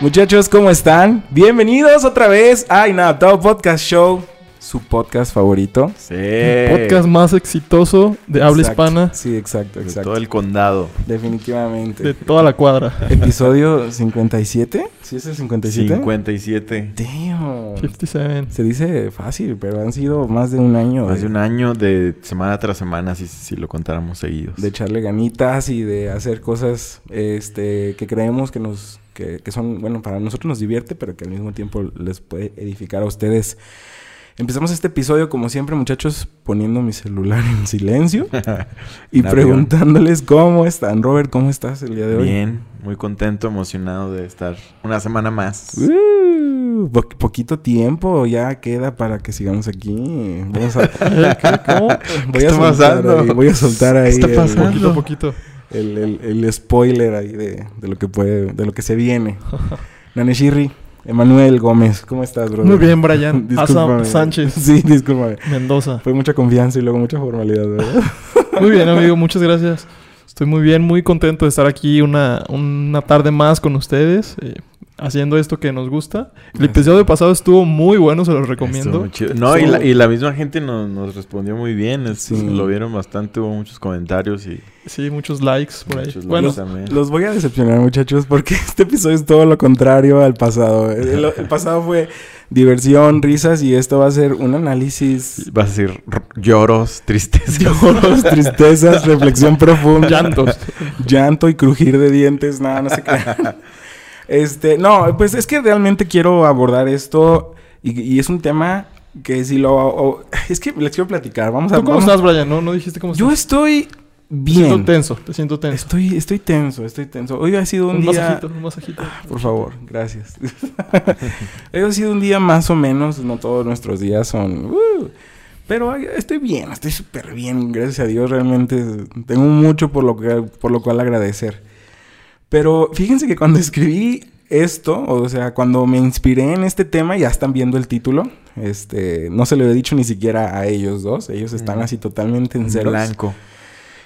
Muchachos, ¿cómo están? Bienvenidos otra vez a Inadaptado Podcast Show, su podcast favorito. Sí. Podcast más exitoso de habla Exacto. hispana Sí, exacto, De exacto. todo el condado. Definitivamente. de toda la cuadra. Episodio 57. ¿Sí es el 57? 57. Damn. 57. Se dice fácil, pero han sido más de un año Más de de, un año de semana tras semana, si, si lo contáramos seguidos. de echarle ganitas y de hacer cosas este, que creemos que nos que, que son, bueno, para nosotros nos divierte, pero que al mismo tiempo les puede edificar a ustedes. Empezamos este episodio, como siempre, muchachos, poniendo mi celular en silencio y preguntándoles cómo están. Robert, ¿cómo estás el día de hoy? Bien, muy contento, emocionado de estar una semana más. Uh, po- poquito tiempo ya queda para que sigamos aquí. Vamos a, ¿Cómo? voy, a está soltar pasando? ahí, voy a soltar ahí está el- pasando? Poquito a poquito. El, el- el spoiler ahí de, de lo que puede, de lo que se viene. Naneshirri, Emanuel Gómez, ¿cómo estás, brother? Muy bien, Brian. Discúlpame. Asa Sánchez Sí, discúlpame. Mendoza. Fue mucha confianza y luego mucha formalidad, ¿verdad? Muy bien, amigo. Muchas gracias. Estoy muy bien, muy contento de estar aquí una, una tarde más con ustedes. eh, haciendo esto que nos gusta. El episodio pasado estuvo muy bueno, se los recomiendo. muy chido. No, y la, y la misma gente nos, nos respondió muy bien. es- Sí. Lo vieron bastante, hubo muchos comentarios y Sí, muchos likes por ahí. muchos Bueno, likes también. Los voy a decepcionar, muchachos, porque este episodio es todo lo contrario al pasado. El, el pasado fue diversión, risas y esto va a ser un análisis, Vas a decir r- lloros, tristezas. lloros, tristezas, reflexión profunda, llantos. llanto y crujir de dientes, nada, no sé qué. Este, no, pues es que realmente quiero abordar esto y, y es un tema que si lo... o- es que les quiero platicar, vamos a... ¿Tú cómo vamos- estás, Brian? ¿No, no dijiste cómo Yo estás? Estoy Te siento bien. tenso, te siento tenso. Estoy, estoy tenso, estoy tenso. Hoy ha sido un, Un día... masajito, un masajito. Por favor, gracias. Hoy ha sido un día más o menos, no todos nuestros días son... uh, pero estoy bien, estoy súper bien, gracias a Dios, realmente tengo mucho por lo, que, por lo cual agradecer. Pero fíjense que cuando escribí esto, o sea, cuando me inspiré en este tema, ya están viendo el título, este, no se lo he dicho ni siquiera a ellos dos, ellos están Mm. así totalmente en En ceros. blanco.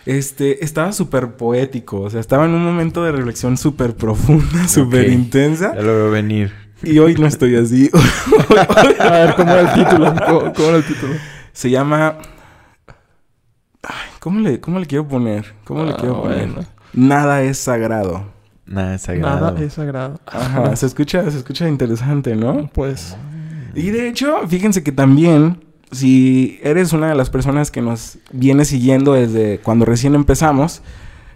Este, estaba súper poético, o sea, estaba en un momento de reflexión súper profunda, súper intensa. Ya lo veo venir. Y hoy no estoy así. A ver, ¿cómo era el título? ¿Cómo, cómo era el título? Se llama. Ay, ¿cómo le, cómo le quiero poner? ¿Cómo le Ah, quiero poner? bueno. Nada es sagrado. Nada es sagrado. Nada es sagrado. Ajá, se escucha, se escucha interesante, ¿no? Pues, Y de hecho, fíjense que también, si eres una de las personas que nos viene siguiendo desde cuando recién empezamos,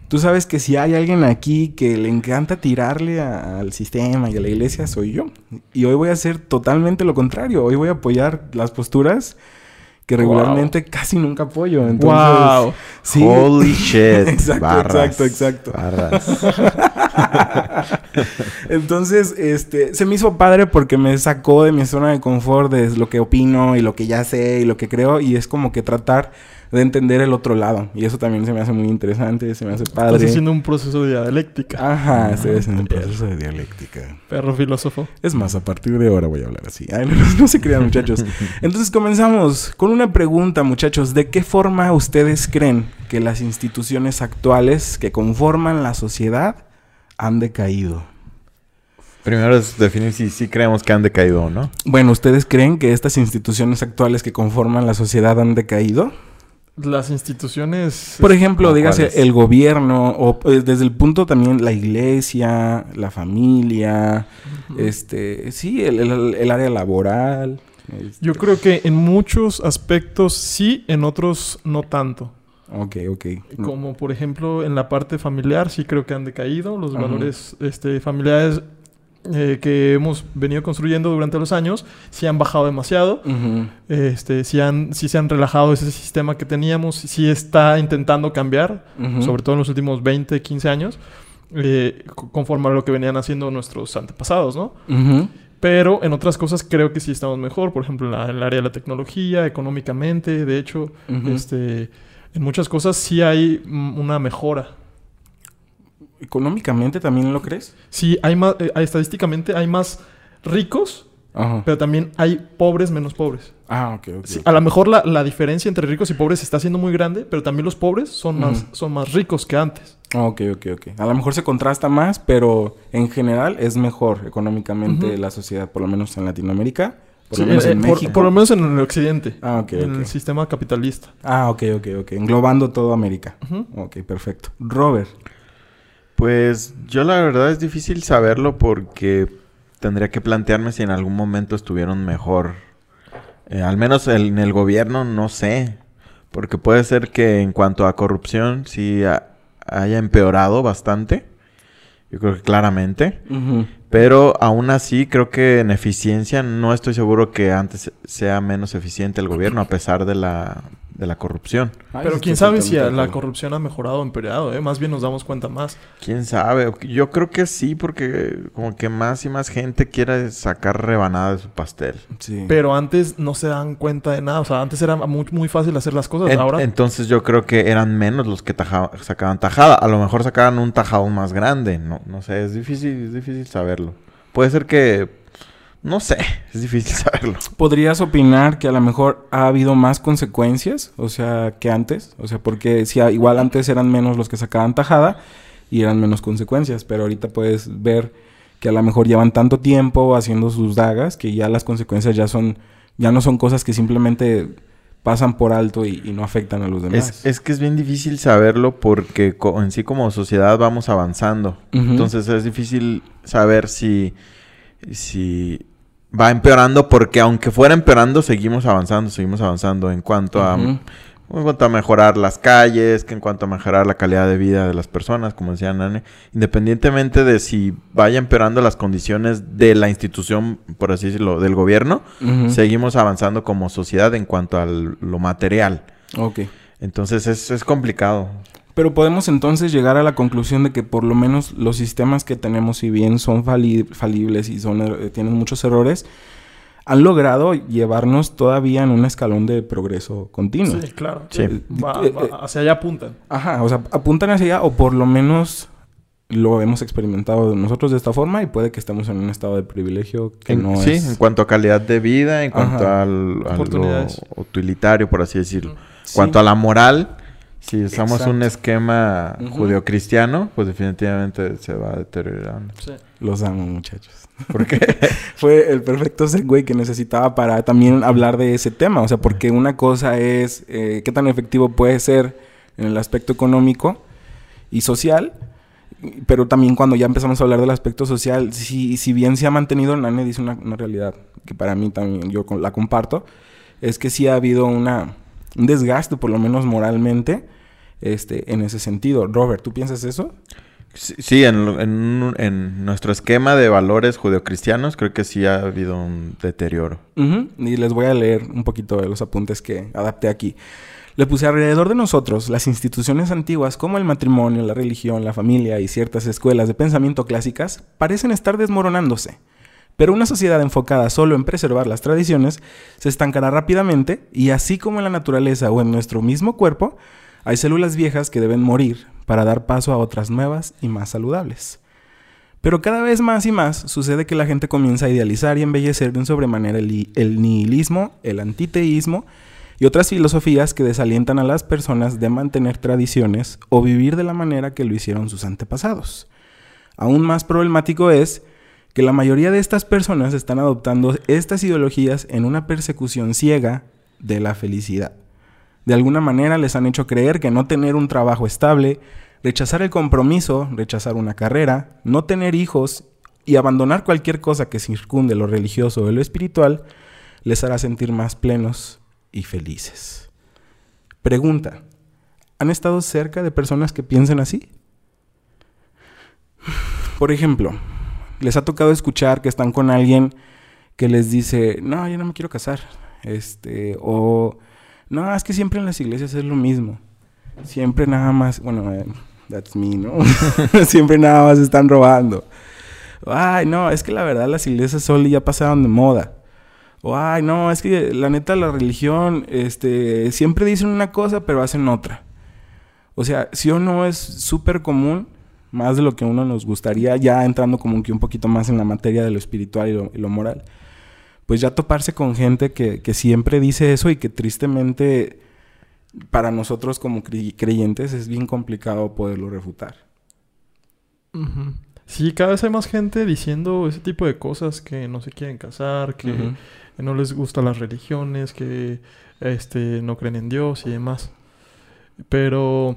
tú sabes que si hay alguien aquí que le encanta tirarle a- al sistema y a la iglesia, soy yo. Y hoy voy a hacer totalmente lo contrario. Hoy voy a apoyar las posturas que Wow. regularmente casi nunca apoyo. Entonces, wow. sí. Holy shit. Exacto, Barras, exacto, exacto. Barras. Entonces, este, se me hizo padre porque me sacó de mi zona de confort de lo que opino y lo que ya sé y lo que creo y es como que tratar de entender el otro lado y eso también se me hace muy interesante, se me hace Estás padre. haciendo un proceso de dialéctica. Ajá, estoy haciendo un proceso de dialéctica. Perro filósofo. Es más, a partir de ahora voy a hablar así. Ay, no, no, no se crean, muchachos. Entonces comenzamos con una pregunta, muchachos. ¿De qué forma ustedes creen que las instituciones actuales que conforman la sociedad han decaído? Primero es definir si sí creemos que han decaído o no. Bueno, ¿ustedes creen que estas instituciones actuales que conforman la sociedad han decaído? Las instituciones... Por ejemplo, ¿Cómo dígase cuáles? el gobierno o pues, desde el punto también la iglesia, la familia, este, sí, el, el- el área laboral. este. Yo creo que en muchos aspectos sí, en otros no tanto. Ok, ok. Como por ejemplo en la parte familiar sí creo que han decaído. Los Ajá. valores este, familiares eh, que hemos venido construyendo durante los años sí han bajado demasiado. Ujú. Este, sí, han, sí se han relajado ese sistema que teníamos. Sí está intentando cambiar. Ujú. sobre todo en los últimos 20, 15 años, eh, co- conforme a lo que venían haciendo nuestros antepasados, ¿no? Ujú. Pero en otras cosas creo que sí estamos mejor, por ejemplo, en, la- en el área de la tecnología, económicamente, de hecho, este, en muchas cosas sí hay mm, una mejora. ¿Económicamente también lo crees? Sí, hay más, eh, estadísticamente hay más ricos, Ajá. pero también hay pobres menos pobres. Ah, ok, ok. Sí, a lo mejor la, la diferencia entre ricos y pobres está siendo muy grande, pero también los pobres son más, son más ricos que antes. Ok, ok, ok. A lo mejor se contrasta más, pero en general es mejor económicamente la sociedad, por lo menos en Latinoamérica, por Sí, lo menos eh, en por, México. por lo menos en el occidente. Ah, ok, en el sistema capitalista. Ah, ok, ok, ok. Englobando todo América. Ujú. Ok, perfecto. Robert. Pues yo la verdad es difícil saberlo porque tendría que plantearme si en algún momento estuvieron mejor. Eh, al menos el- en el gobierno no sé. Porque puede ser que en cuanto a corrupción sí ha- haya empeorado bastante. Yo creo que claramente. Ujú. Pero aún así creo que en eficiencia no estoy seguro que antes sea menos eficiente el gobierno a pesar de la, de la corrupción. Ay, Pero quién sabe si la corrupción ha mejorado o empeorado, ¿eh? Más bien nos damos cuenta más. ¿Quién sabe? Yo creo que sí, porque como que más y más gente quiere sacar rebanada de su pastel. Sí. Pero antes no se dan cuenta de nada. O sea, antes era muy, muy fácil hacer las cosas. En- Ahora, entonces yo creo que eran menos los que taja- sacaban tajada. A lo mejor sacaban un tajado más grande. No, no sé, es difícil, es difícil saberlo. Puede ser que... No sé, es difícil saberlo. ¿Podrías opinar que a lo mejor ha habido más consecuencias? O sea, que antes. O sea, porque si igual antes eran menos los que sacaban tajada y eran menos consecuencias. Pero ahorita puedes ver que a lo mejor llevan tanto tiempo haciendo sus dagas que ya las consecuencias ya son... Ya no son cosas que simplemente pasan por alto y, y no afectan a los demás. Es, es que es bien difícil saberlo porque en sí como sociedad vamos avanzando. Entonces es difícil saber si, si va empeorando porque aunque fuera empeorando seguimos avanzando, seguimos avanzando en cuanto a Ujú. en cuanto a mejorar las calles, que en cuanto a mejorar la calidad de vida de las personas, como decía Nane, independientemente de si vaya empeorando las condiciones de la institución, por así decirlo, del gobierno, seguimos avanzando como sociedad en cuanto a lo material. Ok. Entonces es, es complicado. Pero podemos entonces llegar a la conclusión de que por lo menos los sistemas que tenemos, si bien son fali- falibles y son, eh, tienen muchos errores, han logrado llevarnos todavía en un escalón de progreso continuo. sí, claro. Sí. Eh, va- Eh, va- hacia allá apuntan. Ajá, o sea, apuntan hacia allá o por lo menos lo hemos experimentado nosotros de esta forma y puede que estemos en un estado de privilegio que En- no sí, es... en cuanto a calidad de vida, en cuanto Ajá. al, a lo utilitario, por así decirlo. Sí. En cuanto a la moral, si usamos Exacto. un esquema Ujú. judeocristiano, pues definitivamente se va deteriorando. Sí. Los amo, muchachos. ¿Por qué? Fue el perfecto segue que necesitaba para también hablar de ese tema. O sea, porque una cosa es eh, qué tan efectivo puede ser en el aspecto económico y social. Pero también cuando ya empezamos a hablar del aspecto social, si, si bien se ha mantenido, Nane dice una, una realidad que para mí también yo la comparto, es que sí ha habido una, un desgaste, por lo menos moralmente, este, en ese sentido. Robert, ¿tú piensas eso? Sí, sí, en, en, en nuestro esquema de valores judeocristianos creo que sí ha habido un deterioro. Y les voy a leer un poquito de los apuntes que adapté aquí. Le puse alrededor de nosotros las instituciones antiguas como el matrimonio, la religión, la familia y ciertas escuelas de pensamiento clásicas parecen estar desmoronándose. Pero una sociedad enfocada solo en preservar las tradiciones se estancará rápidamente y así como en la naturaleza o en nuestro mismo cuerpo, hay células viejas que deben morir para dar paso a otras nuevas y más saludables. Pero cada vez más y más sucede que la gente comienza a idealizar y embellecer de un sobremanera el, el nihilismo, el antiteísmo y otras filosofías que desalientan a las personas de mantener tradiciones o vivir de la manera que lo hicieron sus antepasados. Aún más problemático es que la mayoría de estas personas están adoptando estas ideologías en una persecución ciega de la felicidad. De alguna manera les han hecho creer que no tener un trabajo estable, rechazar el compromiso, rechazar una carrera, no tener hijos y abandonar cualquier cosa que circunde lo religioso o lo espiritual les hará sentir más plenos y felices. Pregunta, ¿han estado cerca de personas que piensen así? Por ejemplo, les ha tocado escuchar que están con alguien que les dice, no, yo no me quiero casar. Este, o, no, es que siempre en las iglesias es lo mismo. Siempre nada más, bueno, eh, that's me, ¿no? siempre nada más están robando. Ay, no, es que la verdad las iglesias solo ya pasaron de moda. O, ay, no, es que la neta la religión, este, siempre dicen una cosa pero hacen otra. O sea, sí o no es súper común, más de lo que uno nos gustaría, ya entrando como que un poquito más en la materia de lo espiritual y lo, y lo moral. Pues ya toparse con gente que, que siempre dice eso y que tristemente para nosotros como cre- creyentes es bien complicado poderlo refutar. Sí, cada vez hay más gente diciendo ese tipo de cosas que no se quieren casar, que no les gustan las religiones, que este no creen en Dios y demás. Pero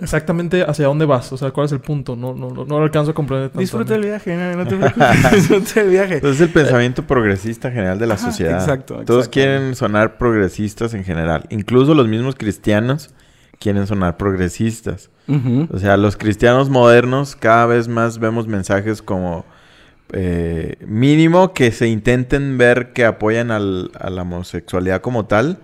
exactamente hacia dónde vas, o sea, cuál es el punto, no, no, no, no lo alcanzo a comprender tanto. Disfruta el viaje, no, no te preocupes. Disfruta el viaje. Entonces es el pensamiento progresista general de la Ajá, sociedad. exacto, Todos quieren sonar progresistas en general. Incluso los mismos cristianos quieren sonar progresistas. O sea, los cristianos modernos cada vez más vemos mensajes como eh, mínimo que se intenten ver que apoyan al- a la homosexualidad como tal.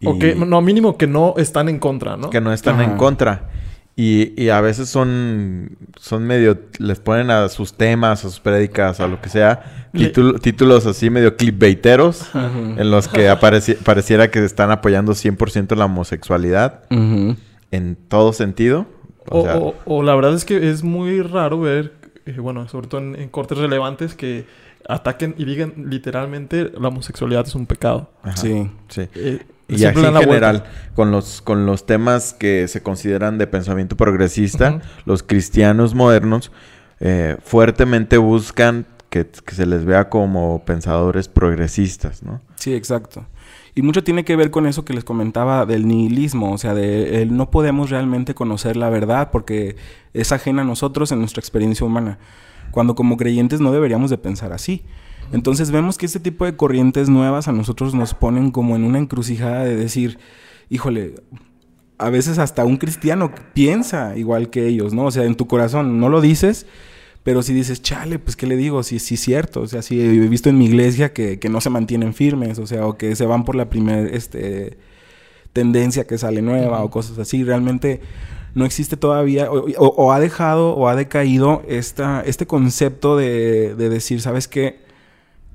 Y O que, no, mínimo que no están en contra, ¿no? que no están Ajá. en contra. Y, y a veces son, son medio, les ponen a sus temas, a sus prédicas, a lo que sea, título- títulos así medio clickbaiteros, Ujú. en los que apareci- pareciera que están apoyando 100% la homosexualidad en todo sentido. O O, sea, o- o la verdad es que es muy raro ver, eh, bueno, sobre todo en, en cortes relevantes, que ataquen y digan literalmente la homosexualidad es un pecado. ajá, Sí. sí. Eh, Y así en vuelta. general, con los, con los temas que se consideran de pensamiento progresista, los cristianos modernos eh, fuertemente buscan que, que se les vea como pensadores progresistas, ¿no? Sí, exacto. Y mucho tiene que ver con eso que les comentaba del nihilismo, o sea, de el no podemos realmente conocer la verdad porque es ajena a nosotros en nuestra experiencia humana, cuando como creyentes no deberíamos de pensar así. Entonces vemos que este tipo de corrientes nuevas a nosotros nos ponen como en una encrucijada de decir, híjole, a veces hasta un cristiano piensa igual que ellos, ¿no? O sea, en tu corazón no lo dices, pero si dices, chale, pues ¿qué le digo? Si sí es cierto. O sea, sí he visto en mi iglesia que, que no se mantienen firmes, o sea, o que se van por la primera este, tendencia que sale nueva o cosas así. Realmente no existe todavía, o, o- o ha dejado o ha decaído esta, este concepto de, de decir, ¿sabes qué?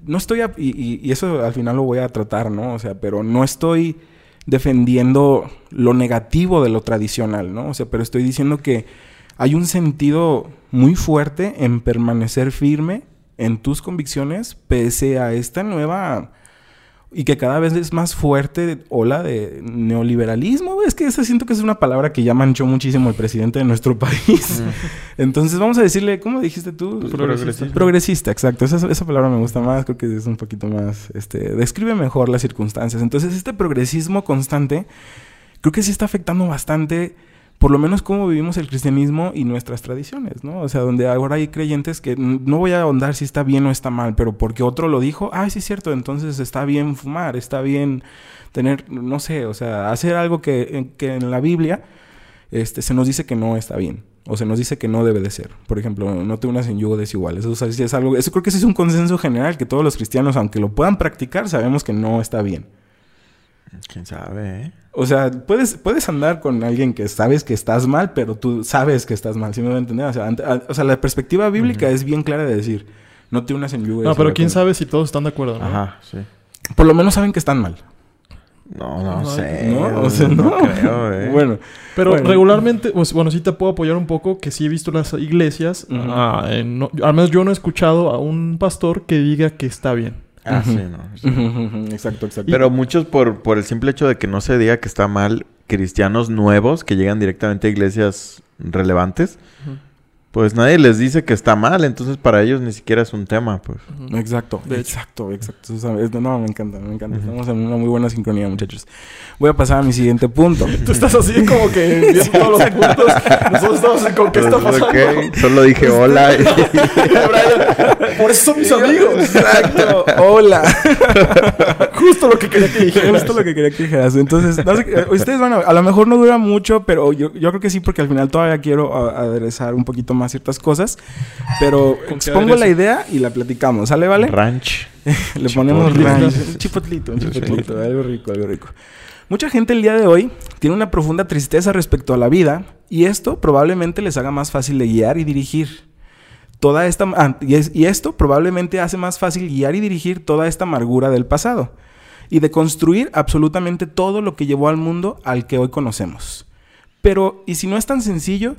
No estoy, a- y, y- eso al final lo voy a tratar, ¿no? O sea, pero no estoy defendiendo lo negativo de lo tradicional, ¿no? O sea, pero estoy diciendo que hay un sentido muy fuerte en permanecer firme en tus convicciones pese a esta nueva y que cada vez es más fuerte ola de neoliberalismo. Es que esa siento que es una palabra que ya manchó muchísimo el presidente de nuestro país. Entonces vamos a decirle, ¿cómo dijiste tú? Pues progresista. Progresista, exacto. Esa, esa palabra me gusta más, creo que es un poquito más, este, describe mejor las circunstancias. Entonces este progresismo constante creo que sí está afectando bastante, por lo menos cómo vivimos el cristianismo y nuestras tradiciones, ¿no? O sea, donde ahora hay creyentes que no voy a ahondar si está bien o está mal, pero porque otro lo dijo, ah, sí es cierto, entonces está bien fumar, está bien tener, no sé, o sea, hacer algo que, en- que en la Biblia este, se nos dice que no está bien. O se nos dice que no debe de ser. Por ejemplo, no te unas en yugo desigual. Eso, o sea, es algo, eso creo que sí es un consenso general que todos los cristianos, aunque lo puedan practicar, sabemos que no está bien. ¿Quién sabe, eh? O sea, puedes, puedes andar con alguien que sabes que estás mal, pero tú sabes que estás mal. ¿Sí me voy a entender? O sea, ante- a- o sea, la perspectiva bíblica es bien clara de decir, no te unas en yugo No, pero quién sabe si todos están de acuerdo, ¿no? Ajá, sí. Por lo menos saben que están mal. No, no, No, sé. ¿No? O sea, no. creo, eh. Bueno, Pero Bueno. regularmente, pues, bueno, sí te puedo apoyar un poco, que sí he visto las iglesias, ah, eh, no- al menos yo no he escuchado a un pastor que diga que está bien. Ah, sí, no. sí. exacto, exacto. Pero muchos por, por el simple hecho de que no se diga que está mal, cristianos nuevos que llegan directamente a iglesias relevantes, pues nadie les dice que está mal, entonces para ellos ni siquiera es un tema, pues. Exacto, De hecho. exacto, exacto. O sea, es- no, me encanta, me encanta. Estamos en una muy buena sincronía, muchachos. Voy a pasar a mi siguiente punto. Tú estás así como que viendo todos los puntos. Nosotros estamos así como, ¿qué está Pues, pasando? ok, Solo dije hola. y- Brian, Por eso son mis amigos. Exacto. Hola. Justo lo que quería que dijeras. Esto es lo que quería que dijeras. Entonces, no sé, eh, ustedes van a a lo mejor no dura mucho, pero yo, yo creo que sí, porque al final todavía quiero a- aderezar un poquito más ciertas cosas. Pero ¿Con qué expongo la idea y la platicamos. ¿Sale, vale? Ranch. Le ponemos Chipotle. ranch. Un chipotlito, un chipotlito. Algo rico, algo rico. Mucha gente el día de hoy tiene una profunda tristeza respecto a la vida y esto probablemente les haga más fácil de guiar y dirigir. Toda esta, ah, y, es- y esto probablemente hace más fácil guiar y dirigir toda esta amargura del pasado y de construir absolutamente todo lo que llevó al mundo al que hoy conocemos. Pero, ¿y si no es tan sencillo?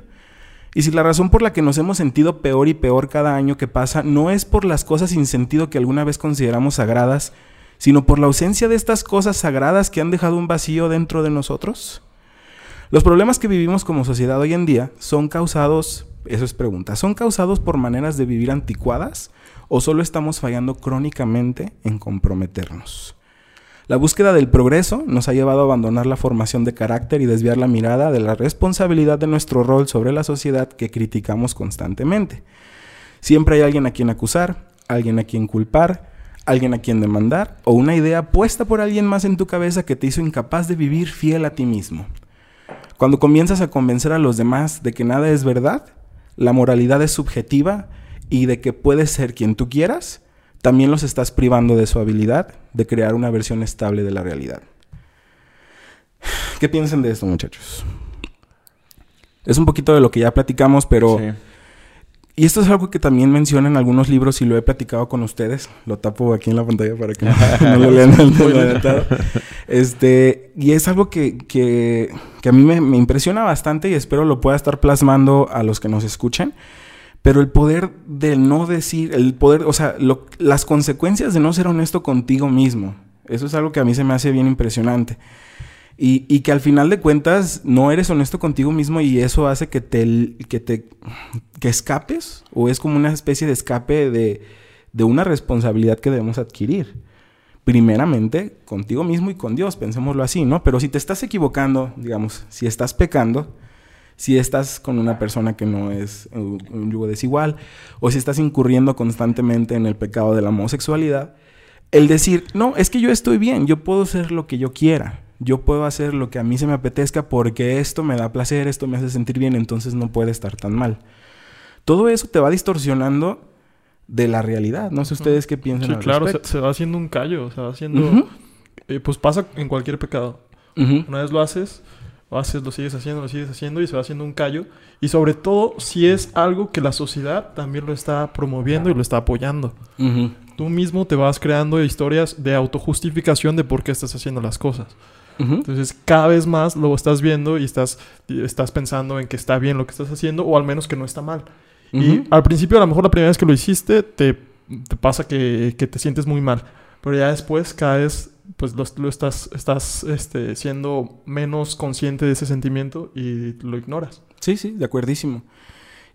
Y si la razón por la que nos hemos sentido peor y peor cada año que pasa no es por las cosas sin sentido que alguna vez consideramos sagradas, sino por la ausencia de estas cosas sagradas que han dejado un vacío dentro de nosotros? Los problemas que vivimos como sociedad hoy en día son causados, eso es pregunta, ¿son causados por maneras de vivir anticuadas o solo estamos fallando crónicamente en comprometernos? La búsqueda del progreso nos ha llevado a abandonar la formación de carácter y desviar la mirada de la responsabilidad de nuestro rol sobre la sociedad que criticamos constantemente. Siempre hay alguien a quien acusar, alguien a quien culpar, alguien a quien demandar o una idea puesta por alguien más en tu cabeza que te hizo incapaz de vivir fiel a ti mismo. Cuando comienzas a convencer a los demás de que nada es verdad, la moralidad es subjetiva y de que puedes ser quien tú quieras, también los estás privando de su habilidad de crear una versión estable de la realidad. ¿Qué piensan de esto, muchachos? Es un poquito de lo que ya platicamos, pero... Sí. Y esto es algo que también menciona en algunos libros y lo he platicado con ustedes. Lo tapo aquí en la pantalla para que no lo lean al. Este, y es algo que, que, que a mí me, me, impresiona bastante y espero lo pueda estar plasmando a los que nos escuchen. Pero el poder de no decir, el poder, o sea, lo, las consecuencias de no ser honesto contigo mismo. Eso es algo que a mí se me hace bien impresionante. Y, que al final de cuentas no eres honesto contigo mismo y eso hace que te, que te que escapes o es como una especie de escape de, de una responsabilidad que debemos adquirir. Primeramente contigo mismo y con Dios, pensémoslo así, ¿no? Pero si te estás equivocando, digamos, si estás pecando, si estás con una persona que no es un, un yugo desigual, o si estás incurriendo constantemente en el pecado de la homosexualidad, el decir, no, es que yo estoy bien, yo puedo ser lo que yo quiera yo puedo hacer lo que a mí se me apetezca porque esto me da placer, esto me hace sentir bien, entonces no puede estar tan mal. Todo eso te va distorsionando de la realidad. No sé ustedes qué piensan. Sí, al claro, se, va haciendo un callo, se va haciendo... Uh -huh. eh, pues pasa en cualquier pecado. Uh -huh. Una vez lo haces, lo haces, lo sigues haciendo, lo sigues haciendo y se va haciendo un callo. Y sobre todo si es algo que la sociedad también lo está promoviendo y lo está apoyando. Uh -huh. Tú mismo te vas creando historias de autojustificación de por qué estás haciendo las cosas. Uh -huh. Entonces, cada vez más lo estás viendo y estás, estás pensando en que está bien lo que estás haciendo o al menos que no está mal. Uh -huh. Y al principio, a lo mejor la primera vez que lo hiciste, te, te pasa que, que, te sientes muy mal. Pero ya después, cada vez, pues lo, estás, estás este, siendo menos consciente de ese sentimiento y lo ignoras. Sí, sí, de acuerdísimo.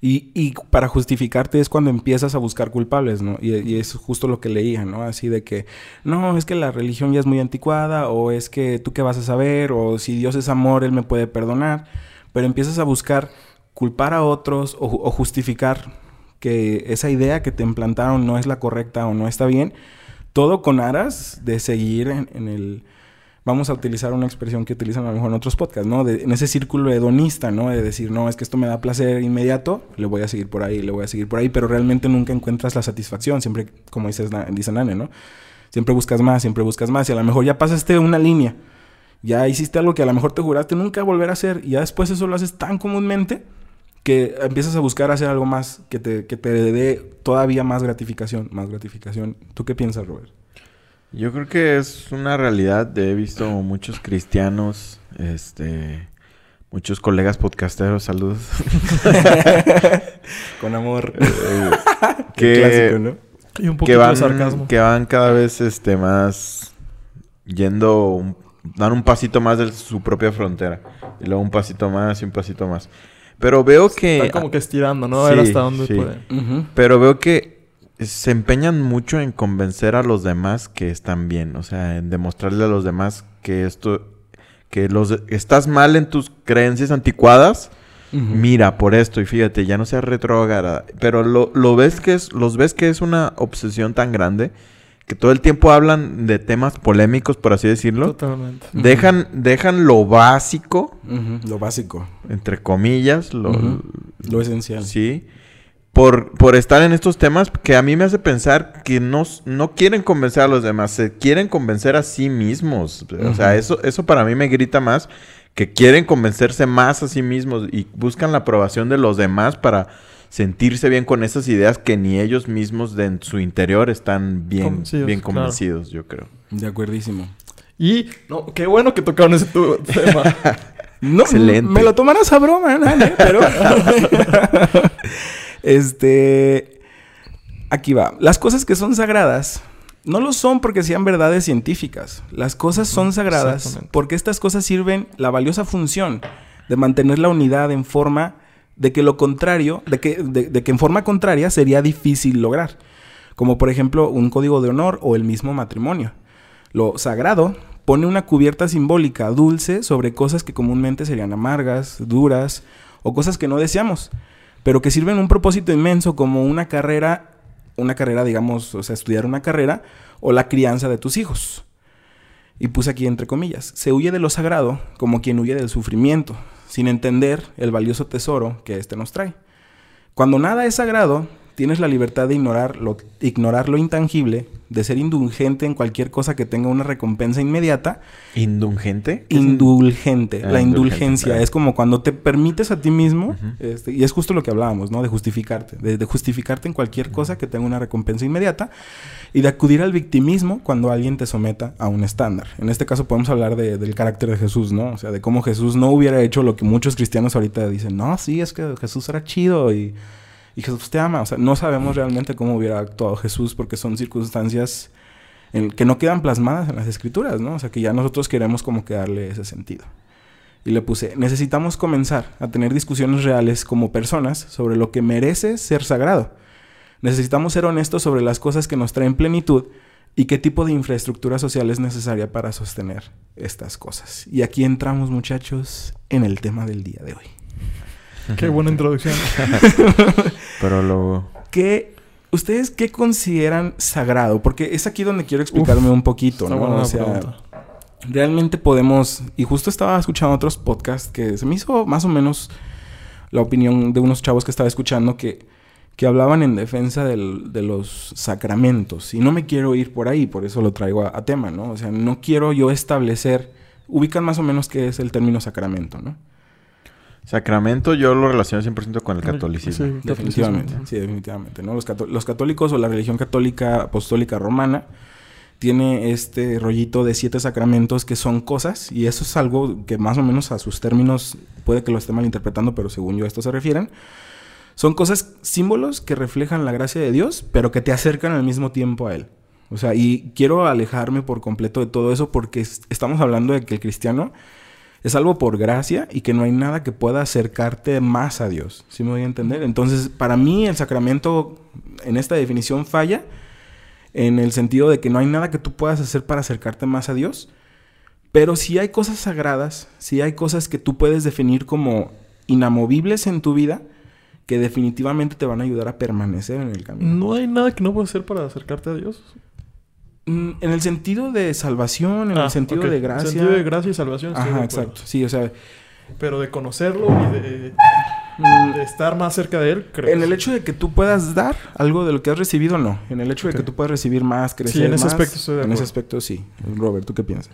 Y, y, para justificarte es cuando empiezas a buscar culpables, ¿no? Y, y, es justo lo que leía, ¿no? Así de que, no, es que la religión ya es muy anticuada, o es que tú qué vas a saber, o si Dios es amor, Él me puede perdonar. Pero empiezas a buscar culpar a otros o justificar que esa idea que te implantaron no es la correcta o no está bien. Todo con aras de seguir en, el vamos a utilizar una expresión que utilizan a lo mejor en otros podcasts, ¿no? De, en ese círculo hedonista, ¿no? De decir, no, es que esto me da placer inmediato, le voy a seguir por ahí, le voy a seguir por ahí, pero realmente nunca encuentras la satisfacción, siempre, como dices, dice Nane, ¿no? Siempre buscas más, siempre buscas más, y a lo mejor ya pasaste una línea, ya hiciste algo que a lo mejor te juraste nunca volver a hacer, y ya después eso lo haces tan comúnmente que empiezas a buscar hacer algo más que te, que te dé todavía más gratificación, más gratificación. ¿Tú qué piensas, Robert? Yo creo que es una realidad. He visto muchos cristianos, este, muchos colegas podcasteros, saludos. Con amor. Eh, que, clásico, ¿no? Y un que van, de sarcasmo. Que van cada vez este, más yendo, un, dan un pasito más de su propia frontera. Y luego un pasito más y un pasito más. Pero veo que... Están como que estirando, ¿no? A ver hasta dónde sí. puede. Uh -huh. Pero veo que se empeñan mucho en convencer a los demás que están bien, o sea, en demostrarle a los demás que esto, que los estás mal en tus creencias anticuadas. Uh -huh. Mira por esto y fíjate, ya no seas retrógrada, pero lo, lo ves que es, los ves que es una obsesión tan grande que todo el tiempo hablan de temas polémicos, por así decirlo. Totalmente. Dejan, uh -huh. dejan lo básico, lo básico, entre comillas, lo, lo esencial. Sí por, por estar en estos temas que a mí me hace pensar que no, no quieren convencer a los demás, se quieren convencer a sí mismos. Uh -huh. O sea, eso, eso para mí me grita más que quieren convencerse más a sí mismos y buscan la aprobación de los demás para sentirse bien con esas ideas que ni ellos mismos de en su interior están bien convencidos, bien convencidos claro. yo creo. De acuerdísimo. Y, no, qué bueno que tocaron ese tema. no, Excelente. Me lo tomarás a broma, ¿no? pero... Este. Aquí va. Las cosas que son sagradas No lo son porque sean verdades científicas. Las cosas son sagradas porque estas cosas sirven la valiosa función de mantener la unidad en forma de que lo contrario, de que, de- de que en forma contraria sería difícil lograr. Como por ejemplo un código de honor o el mismo matrimonio. Lo sagrado pone una cubierta simbólica dulce sobre cosas que comúnmente serían amargas, duras o cosas que no deseamos, pero que sirven un propósito inmenso como una carrera, una carrera, digamos, o sea, estudiar una carrera o la crianza de tus hijos. Y puse aquí entre comillas, se huye de lo sagrado como quien huye del sufrimiento, sin entender el valioso tesoro que éste nos trae. Cuando nada es sagrado, tienes la libertad de ignorar lo, ignorar lo intangible, de ser indulgente en cualquier cosa que tenga una recompensa inmediata ¿Indulgente? ¿Qué es indulgente. Ah, la indulgente, indulgencia claro. es como cuando te permites a ti mismo, este, y es justo lo que hablábamos, ¿no? De justificarte, de, de justificarte en cualquier cosa que tenga una recompensa inmediata y de acudir al victimismo cuando alguien te someta a un estándar. En este caso podemos hablar de- del carácter de Jesús, ¿no? O sea, de cómo Jesús no hubiera hecho lo que muchos cristianos ahorita dicen, no, sí, es que Jesús era chido y, y Jesús te ama. O sea, no sabemos realmente cómo hubiera actuado Jesús porque son circunstancias en- que no quedan plasmadas en las escrituras, ¿no? O sea, que ya nosotros queremos como que darle ese sentido. Y le puse, necesitamos comenzar a tener discusiones reales como personas sobre lo que merece ser sagrado. Necesitamos ser honestos sobre las cosas que nos traen plenitud y qué tipo de infraestructura social es necesaria para sostener estas cosas. Y aquí entramos, muchachos, en el tema del día de hoy. Qué buena introducción. Pero lo... ¿Qué, ¿Ustedes qué consideran sagrado? Porque es aquí donde quiero explicarme un poquito, ¿no? buena O sea, pregunta. realmente podemos, y justo estaba escuchando otros podcasts que se me hizo más o menos la opinión de unos chavos que estaba escuchando que, que hablaban en defensa del- de los sacramentos. Y no me quiero ir por ahí, por eso lo traigo a, a tema, ¿no? O sea, no quiero yo establecer, ubican más o menos qué es el término sacramento, ¿no? Sacramento yo lo relaciono 100% con el Sí, catolicismo. Definitivamente, sí, definitivamente. ¿no? Los, cató- los católicos o la religión católica apostólica romana tiene este rollito de siete sacramentos que son cosas, y eso es algo que más o menos a sus términos puede que lo esté malinterpretando, pero según yo a esto se refieren. Son cosas, símbolos que reflejan la gracia de Dios, pero que te acercan al mismo tiempo a Él. O sea, y quiero alejarme por completo de todo eso porque es- estamos hablando de que el cristiano es algo por gracia y que no hay nada que pueda acercarte más a Dios. ¿Sí me voy a entender? Entonces, para mí el sacramento en esta definición falla en el sentido de que no hay nada que tú puedas hacer para acercarte más a Dios, pero sí hay cosas sagradas, sí hay cosas que tú puedes definir como inamovibles en tu vida que definitivamente te van a ayudar a permanecer en el camino. No hay nada que no puedas hacer para acercarte a Dios. Mm, En el sentido de salvación, en Ah, el sentido ok. de En gracia. sentido de gracia y salvación. de Ajá, acuerdo. exacto. Sí, o sea, Pero de conocerlo y de, mm, de estar más cerca de él, creo. En el sí. hecho de que tú puedas dar algo de lo que has recibido, no. En el hecho de que tú puedas recibir más, crecer en ese más, aspecto estoy de En ese acuerdo. aspecto sí. Robert, ¿tú qué piensas?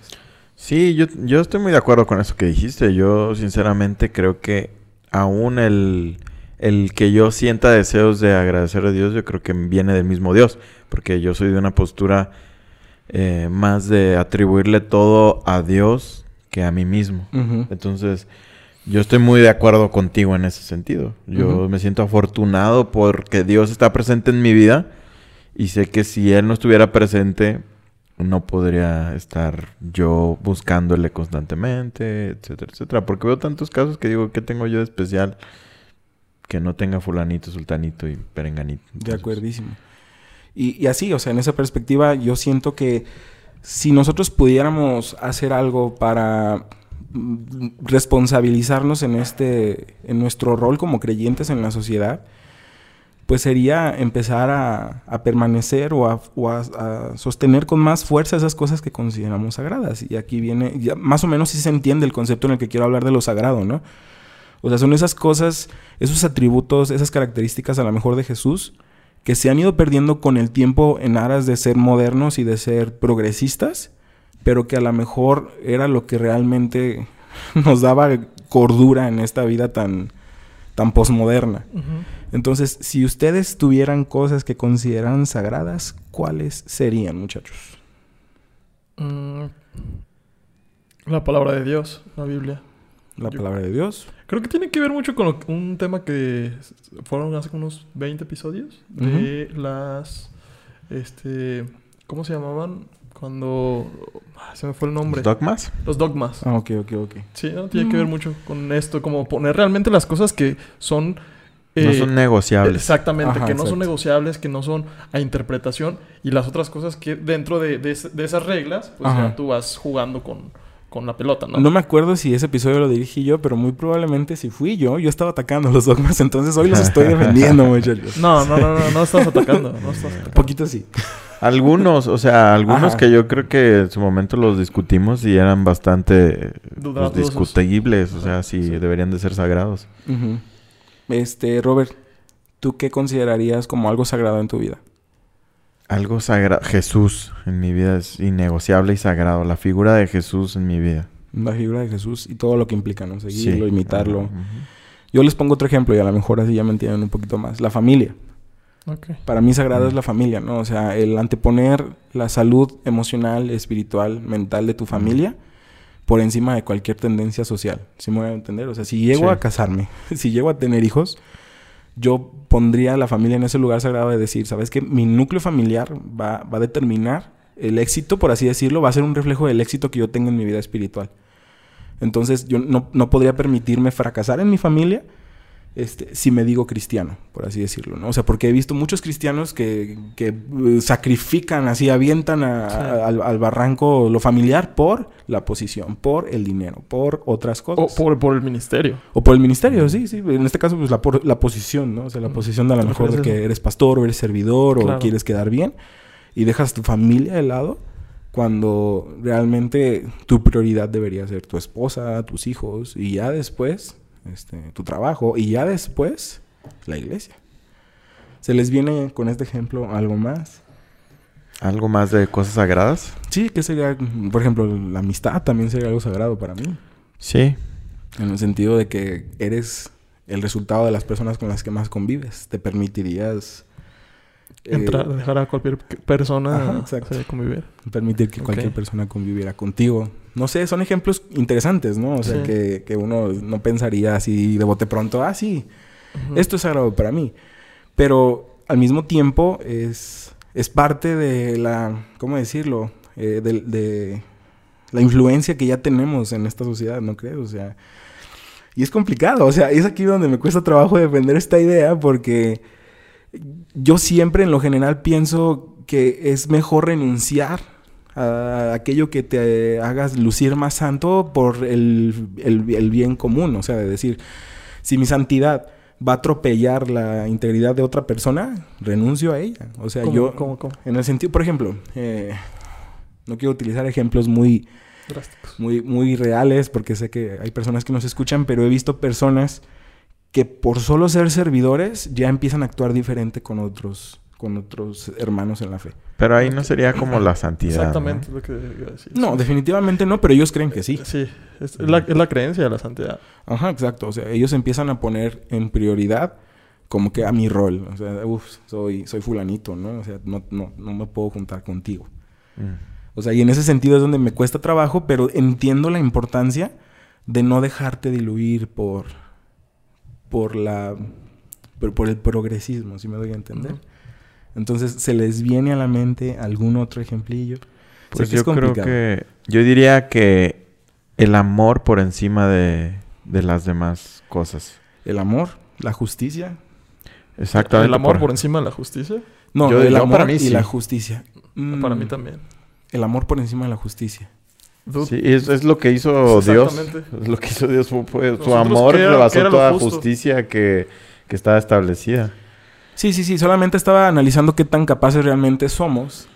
Sí, yo, yo estoy muy de acuerdo con eso que dijiste. Yo sinceramente creo que aún el, el que yo sienta deseos de agradecer a Dios, yo creo que viene del mismo Dios. Porque yo soy de una postura eh, más de atribuirle todo a Dios que a mí mismo. Entonces, yo estoy muy de acuerdo contigo en ese sentido. Yo me siento afortunado porque Dios está presente en mi vida y sé que si Él no estuviera presente, no podría estar yo buscándole constantemente, etcétera, etcétera. Porque veo tantos casos que digo, ¿qué tengo yo de especial que no tenga fulanito, sultanito y perenganito? De acuerdísimo. Y, así, o sea, en esa perspectiva, yo siento que si nosotros pudiéramos hacer algo para mm, responsabilizarnos en este, en nuestro rol como creyentes en la sociedad, pues sería empezar a, permanecer o, a, sostener con más fuerza esas cosas que consideramos sagradas. Y aquí viene, ya más o menos sí se entiende el concepto en el que quiero hablar de lo sagrado, ¿no? O sea, son esas cosas, esos atributos, esas características a lo mejor de Jesús que se han ido perdiendo con el tiempo en aras de ser modernos y de ser progresistas, pero que a lo mejor era lo que realmente nos daba cordura en esta vida tan, tan posmoderna. Entonces, si ustedes tuvieran cosas que consideran sagradas, ¿cuáles serían, muchachos? Mm, La palabra de Dios, la Biblia. La Yo- palabra de Dios. Creo que tiene que ver mucho con lo- un tema que fueron hace unos 20 episodios de las este ¿Cómo se llamaban? Cuando... ah, se me fue el nombre. ¿Los dogmas? Los dogmas. Ah, ok, ok, ok. Sí, ¿no? Tiene que ver mucho con esto. Como poner realmente las cosas que son... no eh, son negociables. Exactamente, Ajá, que no son negociables, que no son a interpretación. Y las otras cosas que dentro de, de es- de esas reglas, pues Ajá. ya tú vas jugando con, con la pelota, ¿no? ¿no? me acuerdo si ese episodio lo dirigí yo, pero muy probablemente si fui yo, yo estaba atacando a los dogmas, entonces hoy los estoy defendiendo, muchachos. No, no, no, no, no estás atacando. No estás atacando. Un poquito sí. Algunos, o sea, algunos Ajá. que yo creo que en su momento los discutimos y eran bastante pues, discutibles, o sea, si Sí. deberían de ser sagrados. Este, Robert, ¿tú qué considerarías como algo sagrado en tu vida? Algo sagrado. Jesús en mi vida es innegociable y sagrado. La figura de Jesús en mi vida. La figura de Jesús y todo lo que implica, ¿no? Seguirlo, Sí. imitarlo. Yo les pongo otro ejemplo y a lo mejor así ya me entienden un poquito más. La familia. Para mí sagrado Mm. es la familia, ¿no? O sea, el anteponer la salud emocional, espiritual, mental de tu familia por encima de cualquier tendencia social. ¿Sí me voy a entender? O sea, si llego Sí. a casarme, si llego a tener hijos, yo pondría a la familia en ese lugar sagrado de decir, ¿sabes qué? Mi núcleo familiar va, va a determinar el éxito, por así decirlo, va a ser un reflejo del éxito que yo tenga en mi vida espiritual. Entonces, yo no, no podría permitirme fracasar en mi familia este, si me digo cristiano, por así decirlo, ¿no? O sea, porque he visto muchos cristianos que, que, eh, sacrifican, así avientan a- Sí. a- al, al barranco lo familiar por la posición, por el dinero, por otras O cosas. por, por el ministerio. O por el ministerio, sí, sí. En este caso, pues la, por- la posición, ¿no? O sea, la posición de a lo Me mejor de que eres pastor o eres servidor Claro. o quieres quedar bien y dejas tu familia de lado cuando realmente tu prioridad debería ser tu esposa, tus hijos y ya después este, tu trabajo y ya después la iglesia. ¿Se les viene con este ejemplo algo más? Algo más de cosas sagradas. Sí, que sería, por ejemplo, la amistad también sería algo sagrado para mí. Sí. En el sentido de que eres el resultado de las personas con las que más convives. Te permitirías... eh, Entrar, dejar a cualquier persona Ajá, eh, convivir. permitir que cualquier persona conviviera contigo. No sé, son ejemplos interesantes, ¿no? O sea, Sí. que, que uno no pensaría así de bote pronto, ah, sí, esto es sagrado para mí. Pero al mismo tiempo es, es parte de la, ¿cómo decirlo? Eh, de, de la influencia que ya tenemos en esta sociedad, ¿no crees? O sea, y es complicado, o sea, es aquí donde me cuesta trabajo defender esta idea porque yo siempre en lo general pienso que es mejor renunciar a aquello que te hagas lucir más santo por el, el- el bien común, o sea, de decir, si mi santidad va a atropellar la integridad de otra persona, renuncio a ella. O sea, ¿Cómo, yo, cómo, cómo? en el sentido, por ejemplo, eh, no quiero utilizar ejemplos muy, Drásticos. muy, muy reales porque sé que hay personas que nos escuchan, pero he visto personas que por solo ser servidores ya empiezan a actuar diferente con otros, con otros hermanos en la fe. Pero ahí no sería como la santidad. ¿no? Exactamente es lo que iba a decir. No, definitivamente no, pero ellos creen que sí. Sí, es, es la, es la creencia de la santidad. Ajá, exacto. O sea, ellos empiezan a poner en prioridad como que a mi rol. O sea, uff, soy, soy fulanito, ¿no? O sea, no, no, no me puedo juntar contigo. Mm. O sea, y en ese sentido es donde me cuesta trabajo, pero entiendo la importancia de no dejarte diluir por, por la, por, por el progresismo, si me doy a entender. Entonces, ¿se les viene a la mente algún otro ejemplillo? Pues yo creo que... Yo diría que el amor por encima de, de las demás cosas. El amor, la justicia. Exactamente. El amor por encima de la justicia. No, Yo- el yo amor para mí y sí. la justicia. Mm, Para mí también. El amor por encima de la justicia. Sí, es, es lo que hizo Dios. Exactamente. Es lo que hizo Dios. Fue, fue- su amor ¿qué era- rebasó toda justo? justicia que, que estaba establecida. Sí, sí, sí. Solamente estaba analizando qué tan capaces realmente somos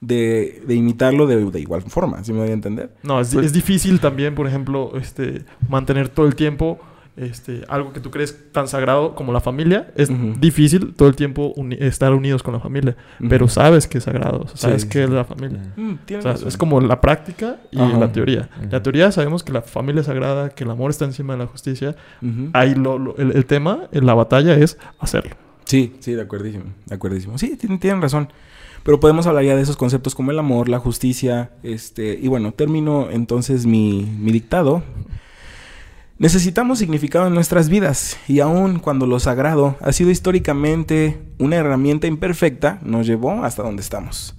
de, de imitarlo de, de igual forma, si me voy a entender. No, es, Pues- es difícil también, por ejemplo, este, mantener todo el tiempo este, algo que tú crees tan sagrado como la familia. Es difícil todo el tiempo uni- estar unidos con la familia. Pero sabes que es sagrado, o sea, sabes Sí, que sí. es la familia. Mm, O sea, es como la práctica y Ajá. la teoría. La teoría sabemos que la familia es sagrada, que el amor está encima de la justicia. Ujú. Ahí lo, lo- el, el tema, en la batalla es hacerlo. Sí, sí, de acuerdísimo, de acuerdísimo. Sí, tienen, tienen razón. Pero podemos hablar ya de esos conceptos como el amor, la justicia, este... Y bueno, termino entonces mi, mi dictado. Necesitamos significado en nuestras vidas y aun cuando lo sagrado ha sido históricamente una herramienta imperfecta, nos llevó hasta donde estamos.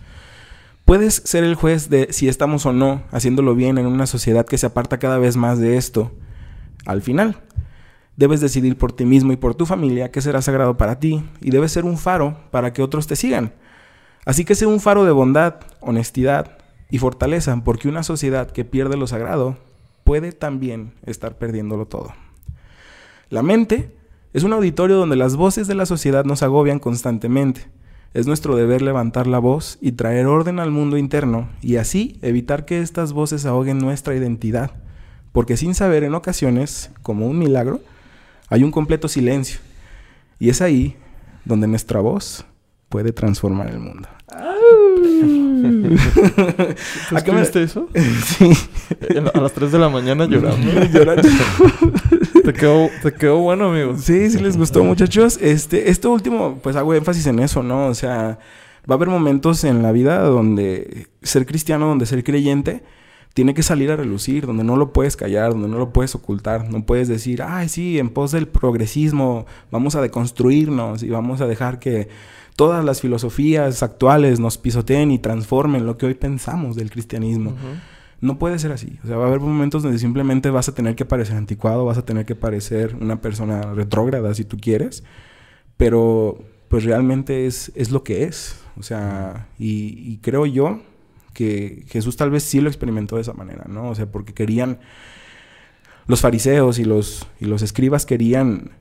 Puedes ser el juez de si estamos o no haciéndolo bien en una sociedad que se aparta cada vez más de esto. Al final, debes decidir por ti mismo y por tu familia qué será sagrado para ti y debes ser un faro para que otros te sigan. Así que sé un faro de bondad, honestidad y fortaleza, porque una sociedad que pierde lo sagrado puede también estar perdiéndolo todo. La mente es un auditorio donde las voces de la sociedad nos agobian constantemente. Es nuestro deber levantar la voz y traer orden al mundo interno y así evitar que estas voces ahoguen nuestra identidad. Porque sin saber en ocasiones, como un milagro, hay un completo silencio. Y es ahí donde nuestra voz puede transformar el mundo. ¿A qué viste eso? sí. A las 3 de la mañana llorando. Llorando. te, quedó, te quedó bueno, amigo. Sí, sí les gustó, muchachos. Este, esto último, pues hago énfasis en eso, ¿no? O sea, va a haber momentos en la vida donde ser cristiano, donde ser creyente, tiene que salir a relucir, donde no lo puedes callar, donde no lo puedes ocultar. No puedes decir, ay, sí, en pos del progresismo vamos a deconstruirnos y vamos a dejar que todas las filosofías actuales nos pisoteen y transformen lo que hoy pensamos del cristianismo. No puede ser así. O sea, va a haber momentos donde simplemente vas a tener que parecer anticuado, vas a tener que parecer una persona retrógrada si tú quieres, pero pues realmente es, es lo que es. O sea, y, creo yo que Jesús tal vez sí lo experimentó de esa manera, ¿no? O sea, porque querían, los fariseos y los, y los escribas querían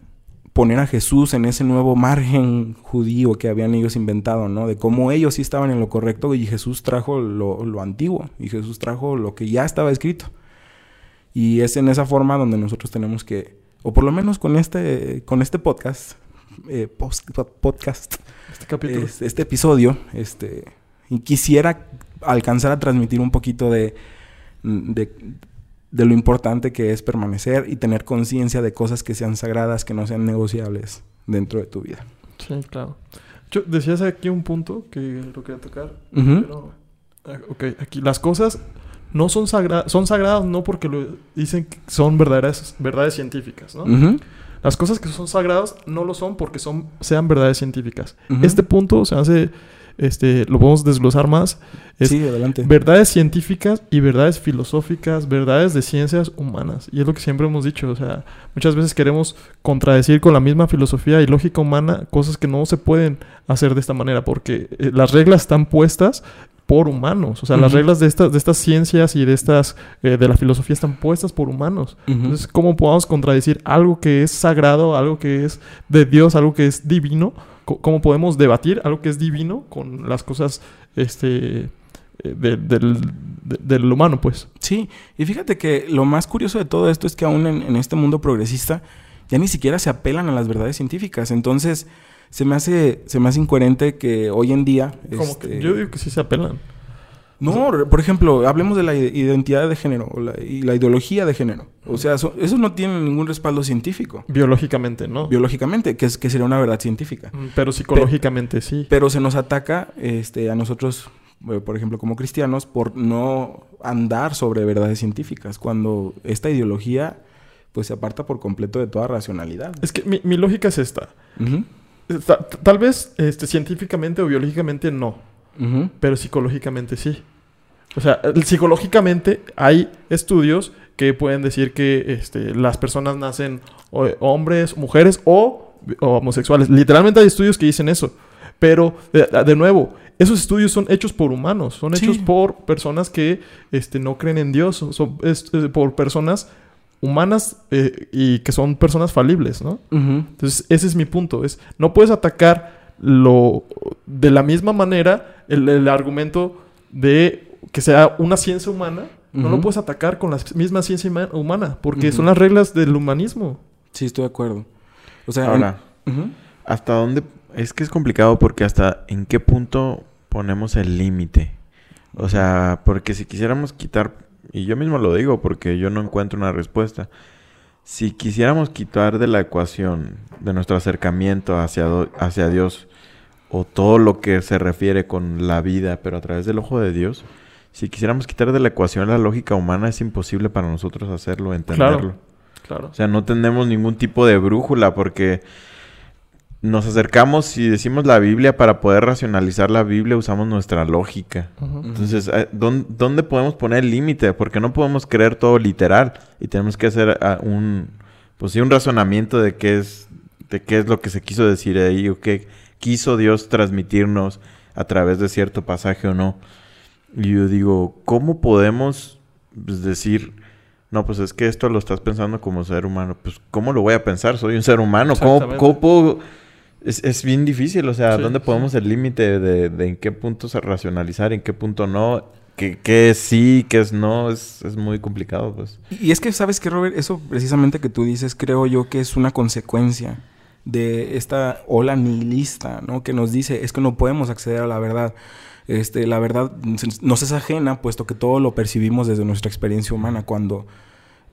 poner a Jesús en ese nuevo margen judío que habían ellos inventado, ¿no? De cómo ellos sí estaban en lo correcto y Jesús trajo lo, antiguo y Jesús trajo lo que ya estaba escrito. Y es en esa forma donde nosotros tenemos que, o por lo menos con este, con este podcast, eh, podcast, este capítulo, este, este episodio, este, y quisiera alcanzar a transmitir un poquito de, de de lo importante que es permanecer y tener conciencia de cosas que sean sagradas, que no sean negociables dentro de tu vida. Sí, claro. Yo decías aquí un punto que lo quería tocar, pero ah, ok, aquí las cosas no son sagradas, son sagradas no porque lo dicen que son verdaderas verdades científicas, ¿no? Las cosas que son sagradas no lo son porque son sean verdades científicas. Este punto se hace este, lo podemos desglosar más. sí, adelante. Verdades científicas y verdades filosóficas, verdades de ciencias humanas. Y es lo que siempre hemos dicho. O sea, muchas veces queremos contradecir con la misma filosofía y lógica humana cosas que no se pueden hacer de esta manera, porque eh, las reglas están puestas por humanos. O sea, las reglas de estas, de estas ciencias y de estas eh, de la filosofía están puestas por humanos. Entonces, ¿cómo podemos contradecir algo que es sagrado, algo que es de Dios, algo que es divino? Cómo podemos debatir algo que es divino con las cosas este, eh, del, humano, pues. Sí, y fíjate que lo más curioso de todo esto es que aún en, este mundo progresista ya ni siquiera se apelan a las verdades científicas. Entonces, se me hace, se me hace incoherente que hoy en día... Este yo digo que sí se apelan. No, por ejemplo, hablemos de la identidad de género y la ideología de género. O sea, eso, no tiene ningún respaldo científico. Biológicamente, ¿no? Biológicamente, que, es, que sería una verdad científica. Mm, pero psicológicamente sí. Pero se nos ataca este, a nosotros, eh, por ejemplo, como cristianos, por no andar sobre verdades científicas, cuando esta ideología pues se aparta por completo de toda racionalidad. Es que mi, lógica es esta. Tal vez este, científicamente o biológicamente no pero psicológicamente sí. O sea, psicológicamente hay estudios que pueden decir que este, las personas nacen hombres, mujeres o, homosexuales. Literalmente hay estudios que dicen eso. Pero, de, nuevo, esos estudios son hechos por humanos, son hechos por personas que este, no creen en Dios, son, por personas humanas eh, y que son personas falibles, ¿no? Entonces, ese es mi punto. Es, no puedes atacar lo de la misma manera el, argumento de que sea una ciencia humana no lo puedes atacar con la misma ciencia humana porque son las reglas del humanismo. Sí, estoy de acuerdo. O sea, ahora hasta dónde es que es complicado porque hasta en qué punto ponemos el límite. O sea, porque si quisiéramos quitar y yo mismo lo digo porque yo no encuentro una respuesta. Si quisiéramos quitar de la ecuación de nuestro acercamiento hacia, hacia Dios o todo lo que se refiere con la vida, pero a través del ojo de Dios, si quisiéramos quitar de la ecuación la lógica humana, es imposible para nosotros hacerlo, entenderlo. Claro. O sea, no tenemos ningún tipo de brújula porque nos acercamos y decimos la Biblia para poder racionalizar la Biblia usamos nuestra lógica. Entonces, eh, ¿dón- ¿dónde podemos poner el límite? Porque no podemos creer todo literal y tenemos que hacer ah, un, pues sí, un razonamiento de qué es, de qué es lo que se quiso decir ahí o qué quiso Dios transmitirnos a través de cierto pasaje o no. Y yo digo, ¿cómo podemos pues, decir, no, pues es que esto lo estás pensando como ser humano? Pues, ¿cómo lo voy a pensar? Soy un ser humano. ¿Cómo, cómo puedo...? Es, es bien difícil, o sea, Sí, ¿dónde podemos el límite de, de en qué punto se racionalizar, en qué punto no? ¿Qué, qué es sí, qué es no? Es, es muy complicado, pues. Y es que, ¿sabes qué, Robert? Eso precisamente que tú dices, creo yo que es una consecuencia de esta ola nihilista, ¿no? Que nos dice, es que no podemos acceder a la verdad. Este, la verdad nos es ajena, puesto que todo lo percibimos desde nuestra experiencia humana. Cuando,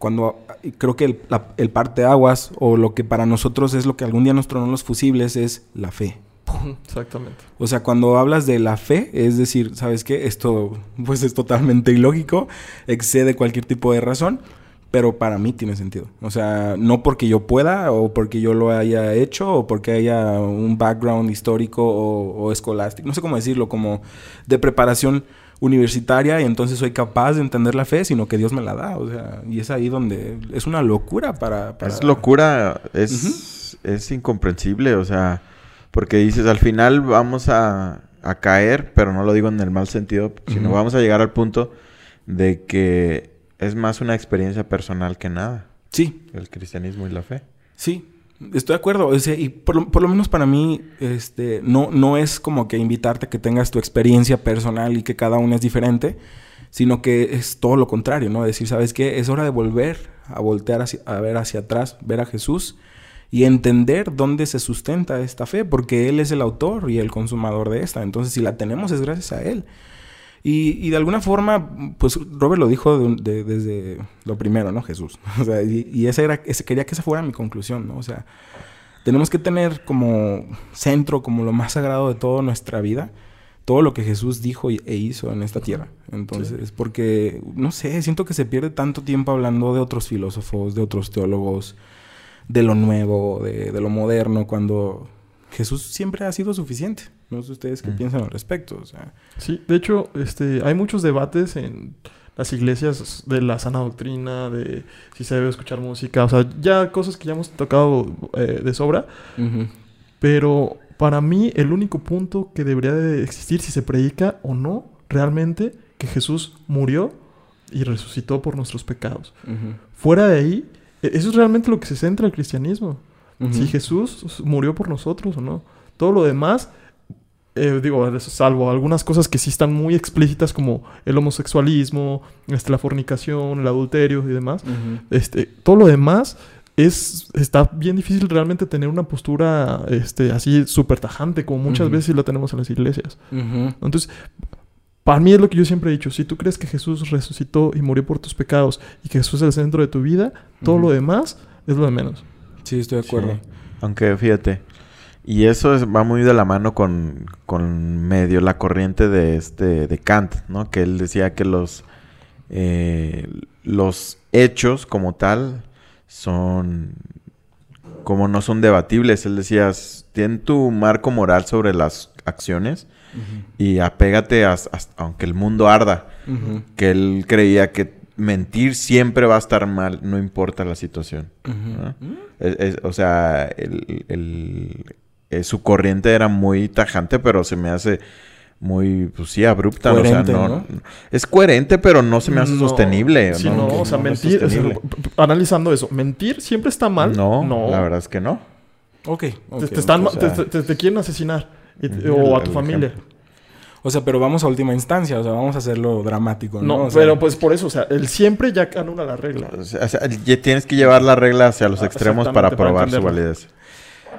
cuando creo que el, la- el parteaguas, o lo que para nosotros es lo que algún día nos tronó los fusibles, es la fe. Exactamente. O sea, cuando hablas de la fe, es decir, ¿sabes qué? Esto pues es totalmente ilógico, excede cualquier tipo de razón, pero para mí tiene sentido. O sea, no porque yo pueda o porque yo lo haya hecho o porque haya un background histórico o, o escolástico, no sé cómo decirlo, como de preparación universitaria y entonces soy capaz de entender la fe, sino que Dios me la da. O sea, y es ahí donde es una locura para... para- Es locura, es, es incomprensible, o sea, porque dices, al final vamos a, a caer, pero no lo digo en el mal sentido, sino vamos a llegar al punto de que es más una experiencia personal que nada, Sí, el cristianismo y la fe. Sí, estoy de acuerdo. Y por lo, por lo menos para mí, este, no, no es como que invitarte a que tengas tu experiencia personal y que cada una es diferente, sino que es todo lo contrario, ¿no? Decir, ¿sabes qué? Es hora de volver a voltear hacia- a ver hacia atrás, ver a Jesús y entender dónde se sustenta esta fe, porque Él es el autor y el consumador de esta. Entonces, si la tenemos es gracias a Él. Y, y de alguna forma, pues Robert lo dijo de- de- desde lo primero, ¿no? Jesús. O sea, y, y esa era, ese, quería que esa fuera mi conclusión, ¿no? O sea, tenemos que tener como centro, como lo más sagrado de toda nuestra vida, todo lo que Jesús dijo y- e hizo en esta tierra. Entonces, porque, no sé, siento que se pierde tanto tiempo hablando de otros filósofos, de otros teólogos, de lo nuevo, de, de lo moderno, cuando Jesús siempre ha sido suficiente. No sé ustedes qué Mm. piensan al respecto. O sea, Sí, de hecho, este, hay muchos debates en las iglesias de la sana doctrina, de si se debe escuchar música, o sea, ya cosas que ya hemos tocado eh, de sobra, pero para mí el único punto que debería de existir si se predica o no realmente que Jesús murió y resucitó por nuestros pecados. Fuera de ahí, e- eso es realmente lo que se centra el cristianismo. Si Jesús murió por nosotros o no. Todo lo demás, eh, digo, salvo algunas cosas que sí están muy explícitas como el homosexualismo, este, la fornicación, el adulterio y demás. Este, todo lo demás es está bien difícil realmente tener una postura este, así súper tajante como muchas veces la tenemos en las iglesias. Entonces, para mí es lo que yo siempre he dicho. Si tú crees que Jesús resucitó y murió por tus pecados y que Jesús es el centro de tu vida, todo lo demás es lo de menos. Sí, estoy de acuerdo. Sí. Aunque fíjate, y eso es- va muy de la mano con, con medio la corriente de este de Kant, ¿no? Que él decía que los eh, los hechos como tal son como no son debatibles. Él decía, "S- ten tu marco moral sobre las acciones y apégate as- aunque el mundo arda. Que él creía que mentir siempre va a estar mal, no importa la situación. Ujú. ¿no? Es- es- o sea, el, el- eh, su corriente era muy tajante, pero se me hace muy, pues sí, abrupta. o sea, no, ¿no? Es coherente, pero no se me hace No, sostenible. Sí, ¿no? o sea, es mentir, analizando eso, mentir siempre está mal. No, no. la verdad es que no. Ok. Te, ok, te están, o sea- te, te- te quieren asesinar. y o a tu familia. ejemplo. O sea, pero vamos a última instancia, o sea, vamos a hacerlo dramático, ¿no? No, O sea, pero pues por eso, o sea, el siempre ya anula la regla. O sea, o sea, ya tienes que llevar la regla hacia los Ah, extremos para probar su validez.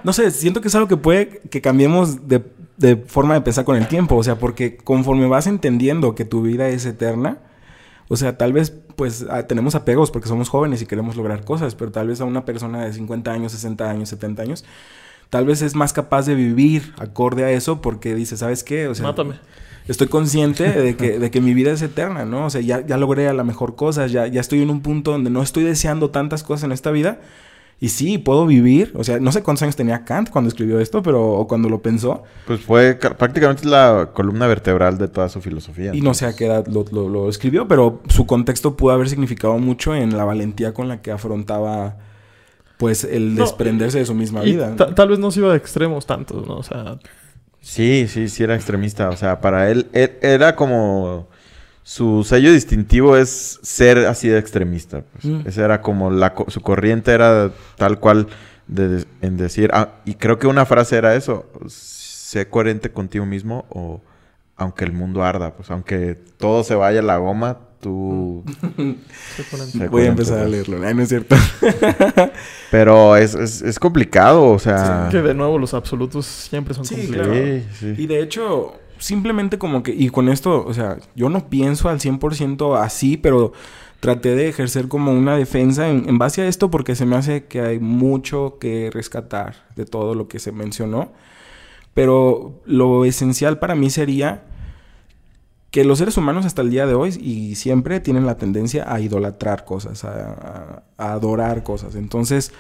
No sé, siento que es algo que puede que cambiemos de, de forma de pensar con el tiempo. O sea, porque conforme vas entendiendo que tu vida es eterna, o sea, tal vez pues ah, tenemos apegos porque somos jóvenes y queremos lograr cosas, pero tal vez a una persona de 50 años, 60 años, 70 años, tal vez es más capaz de vivir acorde a eso porque dice, ¿sabes qué? O sea, Mátame. estoy consciente de que, de que mi vida es eterna, ¿no? O sea, ya, ya logré a la mejor cosa, ya, ya estoy en un punto donde no estoy deseando tantas cosas en esta vida Y sí, puedo vivir. O sea, no sé cuántos años tenía Kant cuando escribió esto, pero o cuando lo pensó. Pues fue ca- prácticamente la columna vertebral de toda su filosofía. Y no sé a qué edad lo, lo- lo escribió, pero su contexto pudo haber significado mucho en la valentía con la que afrontaba, pues, el No, desprenderse de su misma Y vida. ta- tal vez no se iba de extremos tanto, ¿no? O sea, Sí, sí, sí era extremista. O sea, para él, él- era como... Su sello distintivo es ser así de extremista. pues. Mm. Esa era como la... co- Su corriente era tal cual de- en decir... ah, y creo que una frase era eso. Sé coherente contigo mismo o... Aunque el mundo arda. Pues aunque todo se vaya a la goma, tú... se Voy a empezar a leerlo. No es cierto. Pero es, es, es complicado, o sea... que de nuevo los absolutos siempre son Sí, complicados. claro. Sí, sí. Y de hecho, simplemente como que, y con esto, o sea, yo no pienso al 100% así, pero traté de ejercer como una defensa en, en base a esto porque se me hace que hay mucho que rescatar de todo lo que se mencionó. Pero lo esencial para mí sería que los seres humanos hasta el día de hoy y siempre tienen la tendencia a idolatrar cosas, a, adorar cosas. Entonces,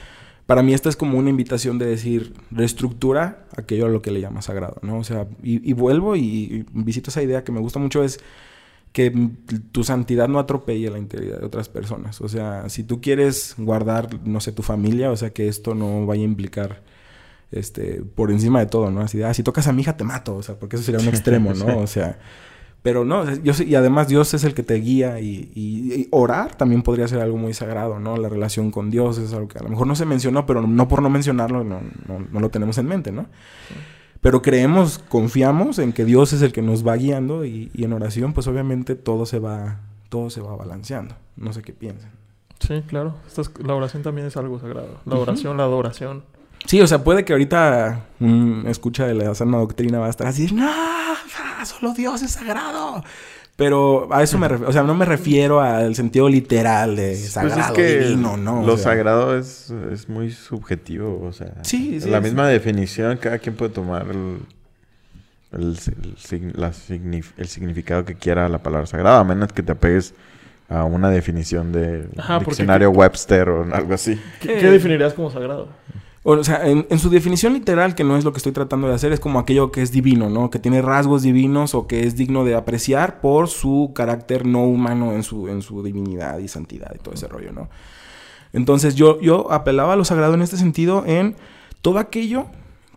para mí esta es como una invitación de decir, reestructura aquello a lo que le llama sagrado, ¿no? O sea, y, vuelvo y, y visito esa idea que me gusta mucho es que tu santidad no atropelle la integridad de otras personas. O sea, si tú quieres guardar, no sé, tu familia, o sea, que esto no vaya a implicar este, por encima de todo, ¿no? Así de, ah, si tocas a mi hija te mato, o sea, porque eso sería un extremo, ¿no? O sea, pero no, yo sé- y además Dios es el que te guía y, y- y orar también podría ser algo muy sagrado, ¿no? La relación con Dios es algo que a lo mejor no se mencionó, pero no por no mencionarlo no, no- no lo tenemos en mente, ¿no? Pero creemos, confiamos en que Dios es el que nos va guiando y, y en oración, pues obviamente todo se va, todo se va balanceando. No sé qué piensan. Sí, claro. Esta es- la oración también es algo sagrado. La oración, la adoración. Sí, o sea, puede que ahorita un escucha de la sana doctrina va a estar así, no, solo Dios es sagrado. Pero a eso me refiero, o sea, no me refiero al sentido literal de Pues sagrado, divino, ¿no? O Lo sea, sagrado es, es muy subjetivo, o sea. Sí, sí, La sí. misma definición, cada quien puede tomar el, el, el la el significado que quiera a la palabra sagrada, a menos que te apegues a una definición de Ajá, porque- diccionario Webster o algo así. ¿Qué, Eh. qué definirías como sagrado? O sea, en, su definición literal, que no es lo que estoy tratando de hacer, es como aquello que es divino, ¿no? Que tiene rasgos divinos o que es digno de apreciar por su carácter no humano en su, en su divinidad y santidad y todo ese rollo, ¿no? Entonces yo, yo apelaba a lo sagrado en este sentido en todo aquello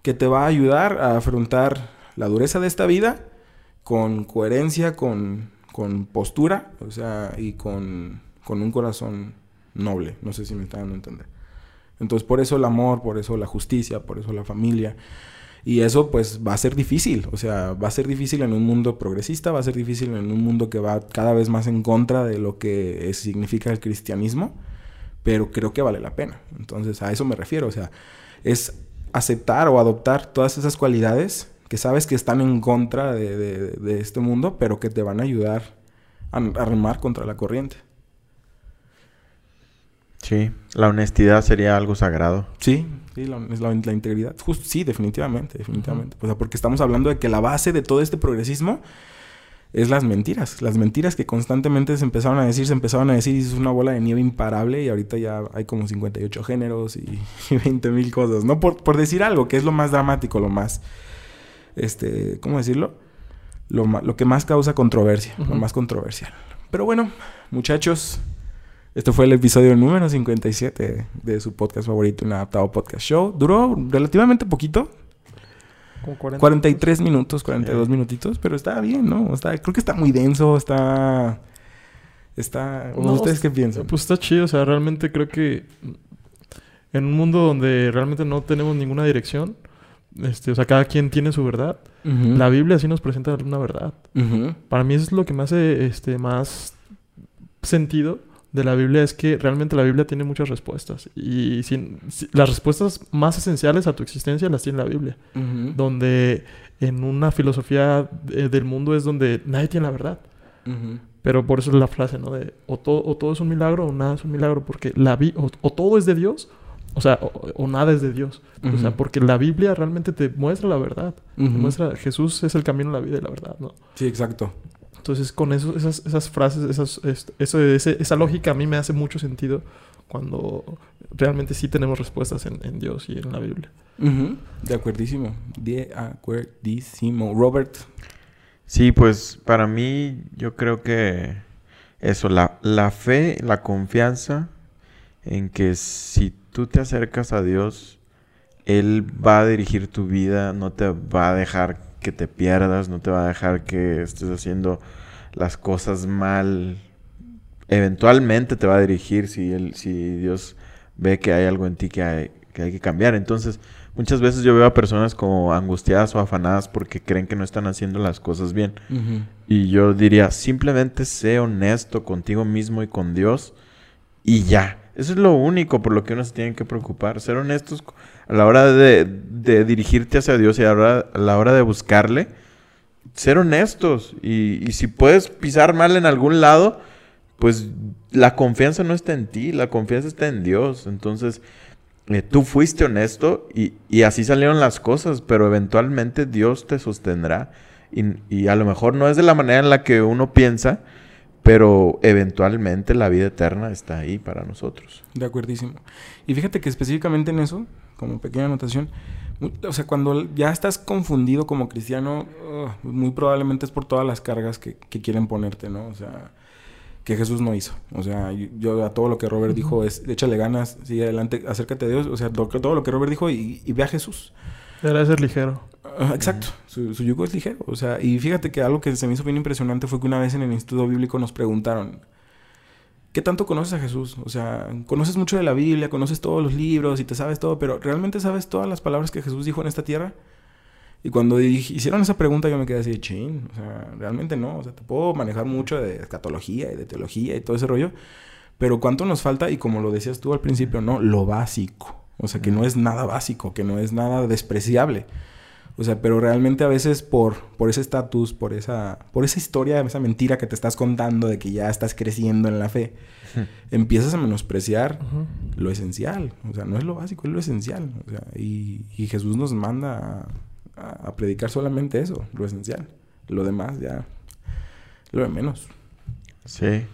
que te va a ayudar a afrontar la dureza de esta vida con coherencia, con, con postura, o sea, y con, con un corazón noble. No sé si me está dando a entender. Entonces, por eso el amor, por eso la justicia, por eso la familia. Y eso, pues, va a ser difícil. O sea, va a ser difícil en un mundo progresista, va a ser difícil en un mundo que va cada vez más en contra de lo que es- significa el cristianismo. Pero creo que vale la pena. Entonces, a eso me refiero. O sea, es aceptar o adoptar todas esas cualidades que sabes que están en contra de, de- este mundo, pero que te van a ayudar a, a remar contra la corriente. Sí, la honestidad sería algo sagrado. Sí, sí, la, es la- la integridad. Just- sí, definitivamente, definitivamente. O sea, porque estamos hablando de que la base de todo este progresismo es las mentiras. Las mentiras que constantemente se empezaron a decir, se empezaron a decir y es una bola de nieve imparable y ahorita ya hay como 58 géneros y, y 20 mil cosas. No por, por decir algo, que es lo más dramático, lo más, este, ¿cómo decirlo? Lo, lo que más causa controversia, lo más controversial. Pero bueno, muchachos, este fue el episodio número 57 de su podcast favorito, un adaptado podcast show. Duró relativamente poquito, Como 40. 43 minutos, 42 minutitos, pero está bien, ¿no? Está, creo que está muy denso, está... Está... ¿o No, ¿Ustedes qué piensan? Pues está chido, o sea, realmente creo que en un mundo donde realmente no tenemos ninguna dirección, este, o sea, cada quien tiene su verdad. La Biblia sí nos presenta una verdad. Para mí eso es lo que me hace este, más sentido de la Biblia, es que realmente la Biblia tiene muchas respuestas. Y sin- si- las respuestas más esenciales a tu existencia las tiene la Biblia. Donde en una filosofía eh, del mundo es donde nadie tiene la verdad. Pero por eso es la frase, ¿no? De o, todo o todo es un milagro o nada es un milagro. Porque la vi o, o todo es de Dios, o sea, o, o nada es de Dios. O sea, porque la Biblia realmente te muestra la verdad. Te muestra, Jesús es el camino, la vida y la verdad, ¿no? Sí, exacto. Entonces, con eso, esas, esas frases, esas, es- eso, ese- esa lógica a mí me hace mucho sentido cuando realmente sí tenemos respuestas en, en Dios y en la Biblia. De acuerdísimo. De acuerdísimo. Robert. Sí, pues para mí yo creo que eso, la, la fe, la confianza en que si tú te acercas a Dios, Él va a dirigir tu vida, no te va a dejar que te pierdas, no te va a dejar que estés haciendo las cosas mal. Eventualmente te va a dirigir si, él, si Dios ve que hay algo en ti que hay que, hay que cambiar. Entonces, muchas veces yo veo a personas como angustiadas o afanadas porque creen que no están haciendo las cosas bien. Y yo diría, simplemente sé honesto contigo mismo y con Dios y ya. Eso es lo único por lo que uno se tiene que preocupar. Ser honestos a la hora de, de dirigirte hacia Dios y a la hora, de buscarle. Ser honestos. Y, si puedes pisar mal en algún lado, pues la confianza no está en ti, la confianza está en Dios. Entonces, eh, tú fuiste honesto y, así salieron las cosas, pero eventualmente Dios te sostendrá. Y a lo mejor no es de la manera en la que uno piensa, pero eventualmente la vida eterna está ahí para nosotros. De acuerdísimo. Y fíjate que específicamente en eso, como pequeña anotación, o sea, cuando ya estás confundido como cristiano, muy probablemente es por todas las cargas que, que quieren ponerte, ¿no? O sea, que Jesús no hizo. O sea, yo, yo a todo lo que Robert dijo es, échale ganas, sigue adelante, acércate a Dios. O sea, todo lo que Robert dijo y, y ve a Jesús. Era ser ligero. Exacto, su, su yugo es ligero. O sea, y fíjate que algo que se me hizo bien impresionante fue que una vez en el Instituto Bíblico nos preguntaron, ¿qué tanto conoces a Jesús? O sea, conoces mucho de la Biblia, conoces todos los libros y te sabes todo, pero ¿realmente sabes todas las palabras que Jesús dijo en esta tierra? Y cuando hicieron esa pregunta yo me quedé así, chin, o sea, realmente no. O sea, te puedo manejar mucho de escatología y de teología y todo ese rollo, pero ¿cuánto nos falta? Y como lo decías tú al principio, ¿no? Lo básico. O sea, que no es nada básico, que no es nada despreciable. O sea, pero realmente a veces por, por ese estatus, por esa, por esa historia, esa mentira que te estás contando de que ya estás creciendo en la fe, empiezas a menospreciar lo esencial. O sea, no es lo básico, es lo esencial. O sea, y, y Jesús nos manda a, a- a predicar solamente eso, lo esencial. Lo demás ya, lo de menos. Sí.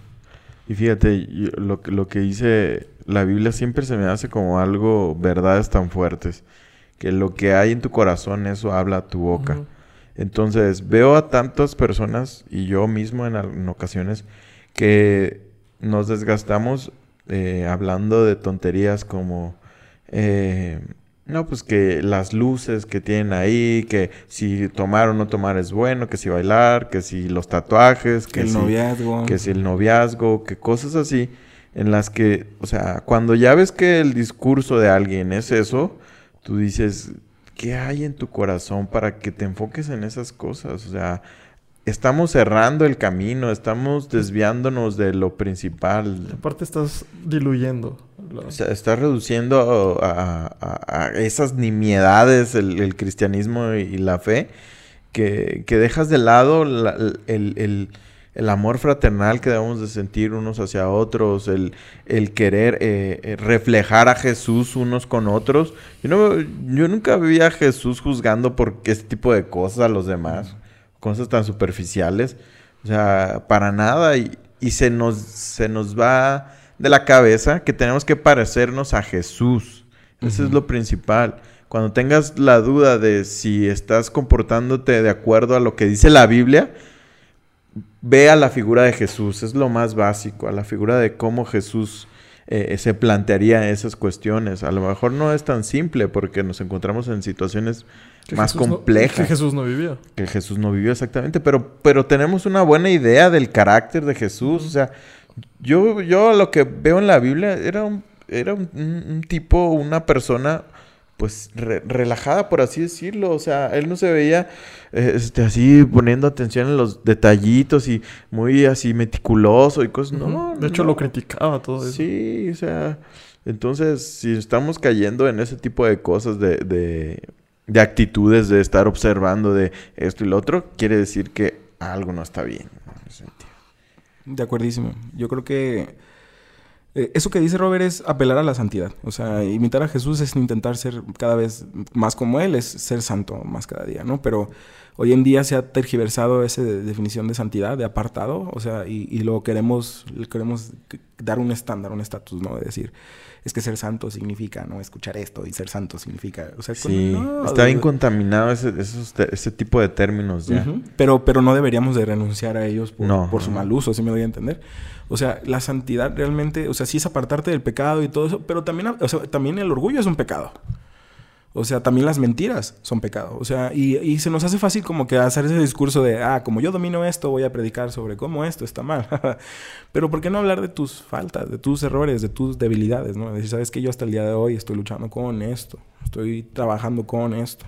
Y fíjate, yo- lo, que- lo que dice la Biblia siempre se me hace como algo, verdades tan fuertes, que lo que hay en tu corazón, eso habla a tu boca. Entonces, veo a tantas personas y yo mismo en, ocasiones que nos desgastamos eh, hablando de tonterías como, eh, no, pues que las luces que tienen ahí, que si tomar o no tomar es bueno, que si bailar, que si los tatuajes, Que que el si, noviazgo. que si el noviazgo, que cosas así, en las que, o sea, cuando ya ves que el discurso de alguien es eso, tú dices, ¿qué hay en tu corazón para que te enfoques en esas cosas? O sea, estamos cerrando el camino, estamos desviándonos de lo principal. Aparte estás diluyendo. O sea, estás reduciendo a, a- a esas nimiedades el, el cristianismo y la fe, que, que dejas de lado la- el, el- el amor fraternal que debemos de sentir unos hacia otros, el, el querer eh, eh, reflejar a Jesús unos con otros. Yo, no, yo nunca vi a Jesús juzgando por este tipo de cosas a los demás, cosas tan superficiales. O sea, para nada. Y, y se, nos, se nos va de la cabeza que tenemos que parecernos a Jesús. Eso es lo principal. Cuando tengas la duda de si estás comportándote de acuerdo a lo que dice la Biblia, ve a la figura de Jesús. Es lo más básico, a la figura de cómo Jesús eh, se plantearía esas cuestiones. A lo mejor no es tan simple porque nos encontramos en situaciones que más Jesús no- complejas que Jesús no vivía. que Jesús no vivió exactamente, pero, pero tenemos una buena idea del carácter de Jesús. O sea, yo, yo lo que veo en la Biblia era un, era un tipo, una persona, pues re- relajada, por así decirlo. O sea, él no se veía este, así poniendo atención en los detallitos y muy así meticuloso y cosas. No, de hecho, no. lo criticaba todo eso. Sí, o sea, entonces si estamos cayendo en ese tipo de cosas, de, de, de actitudes, de estar observando de esto y lo otro, quiere decir que algo no está bien. en ese sentido. De acuerdísimo. Yo creo que eh, eso que dice Robert es apelar a la santidad. O sea, imitar a Jesús es intentar ser cada vez más como Él, es ser santo más cada día, ¿no? Pero hoy en día se ha tergiversado esa definición de santidad, de apartado, o sea, y, y luego queremos, queremos dar un estándar, un estatus, ¿no? De decir, es que ser santo significa, ¿no? Escuchar esto y ser santo significa, o sea, Sí, no, está bien contaminado ese, esos ese tipo de términos ya. Pero, pero no deberíamos de renunciar a ellos por, No, por su mal uso, si me doy a entender. O sea, la santidad realmente, o sea, sí es apartarte del pecado y todo eso, pero también, o sea, también el orgullo es un pecado. O sea, también las mentiras son pecado. O sea, y, y se nos hace fácil como que hacer ese discurso de, ah, como yo domino esto, voy a predicar sobre cómo esto está mal. Pero ¿por qué no hablar de tus faltas, de tus errores, de tus debilidades? ¿no? Decir, sabes que yo hasta el día de hoy estoy luchando con esto, estoy trabajando con esto.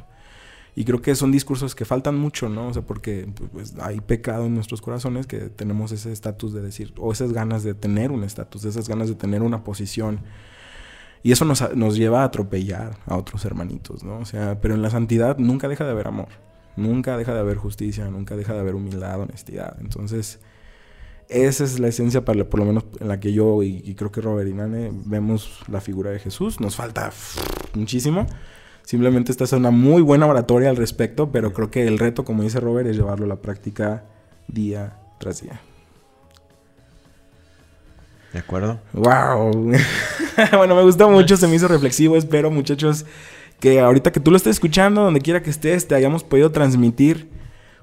Y creo que son discursos que faltan mucho, ¿no? O sea, porque pues, hay pecado en nuestros corazones que tenemos ese estatus de decir, o esas ganas de tener un estatus, esas ganas de tener una posición. Y eso nos, nos lleva a atropellar a otros hermanitos, ¿no? O sea, pero en la santidad nunca deja de haber amor, nunca deja de haber justicia, nunca deja de haber humildad, honestidad. Entonces, esa es la esencia, para, por lo menos en la que yo y, y creo que Robert y Nane vemos la figura de Jesús. Nos falta muchísimo. Simplemente esta es una muy buena oratoria al respecto, pero creo que el reto, como dice Robert, es llevarlo a la práctica día tras día. ¿De acuerdo? ¡Wow! bueno, me gustó mucho, se me hizo reflexivo. Espero, muchachos, que ahorita que tú lo estés escuchando, donde quiera que estés, te hayamos podido transmitir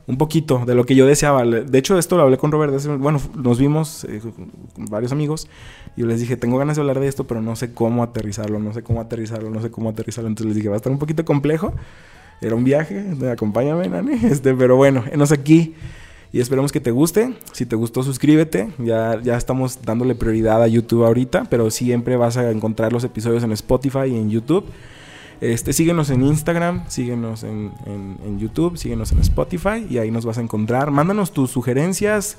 un poquito de lo que yo deseaba. De hecho, esto lo hablé con Robert. Bueno, nos vimos eh, con varios amigos y yo les dije, tengo ganas de hablar de esto, pero no sé cómo aterrizarlo, no sé cómo aterrizarlo, no sé cómo aterrizarlo. Entonces les dije, va a estar un poquito complejo. Era un viaje, acompáñame, Nani. Este, pero bueno, enos aquí. Y esperemos que te guste. Si te gustó, suscríbete. Ya, ya estamos dándole prioridad a YouTube ahorita, pero siempre vas a encontrar los episodios en Spotify y en YouTube. Este, síguenos en Instagram, síguenos en, en- en YouTube, síguenos en Spotify y ahí nos vas a encontrar. Mándanos tus sugerencias,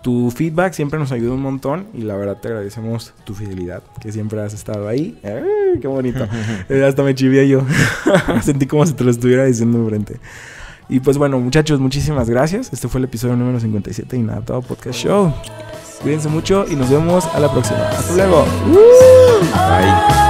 tu feedback, siempre nos ayuda un montón y la verdad te agradecemos tu fidelidad, que siempre has estado ahí. ¡Ay, ¡Qué bonito! Eh, hasta me chivié yo. Sentí como si te lo estuviera diciendo enfrente. Y pues bueno, muchachos, muchísimas gracias. Este fue el episodio número 57 y nada, todo podcast show. Cuídense mucho y nos vemos a la próxima. Hasta luego. Bye.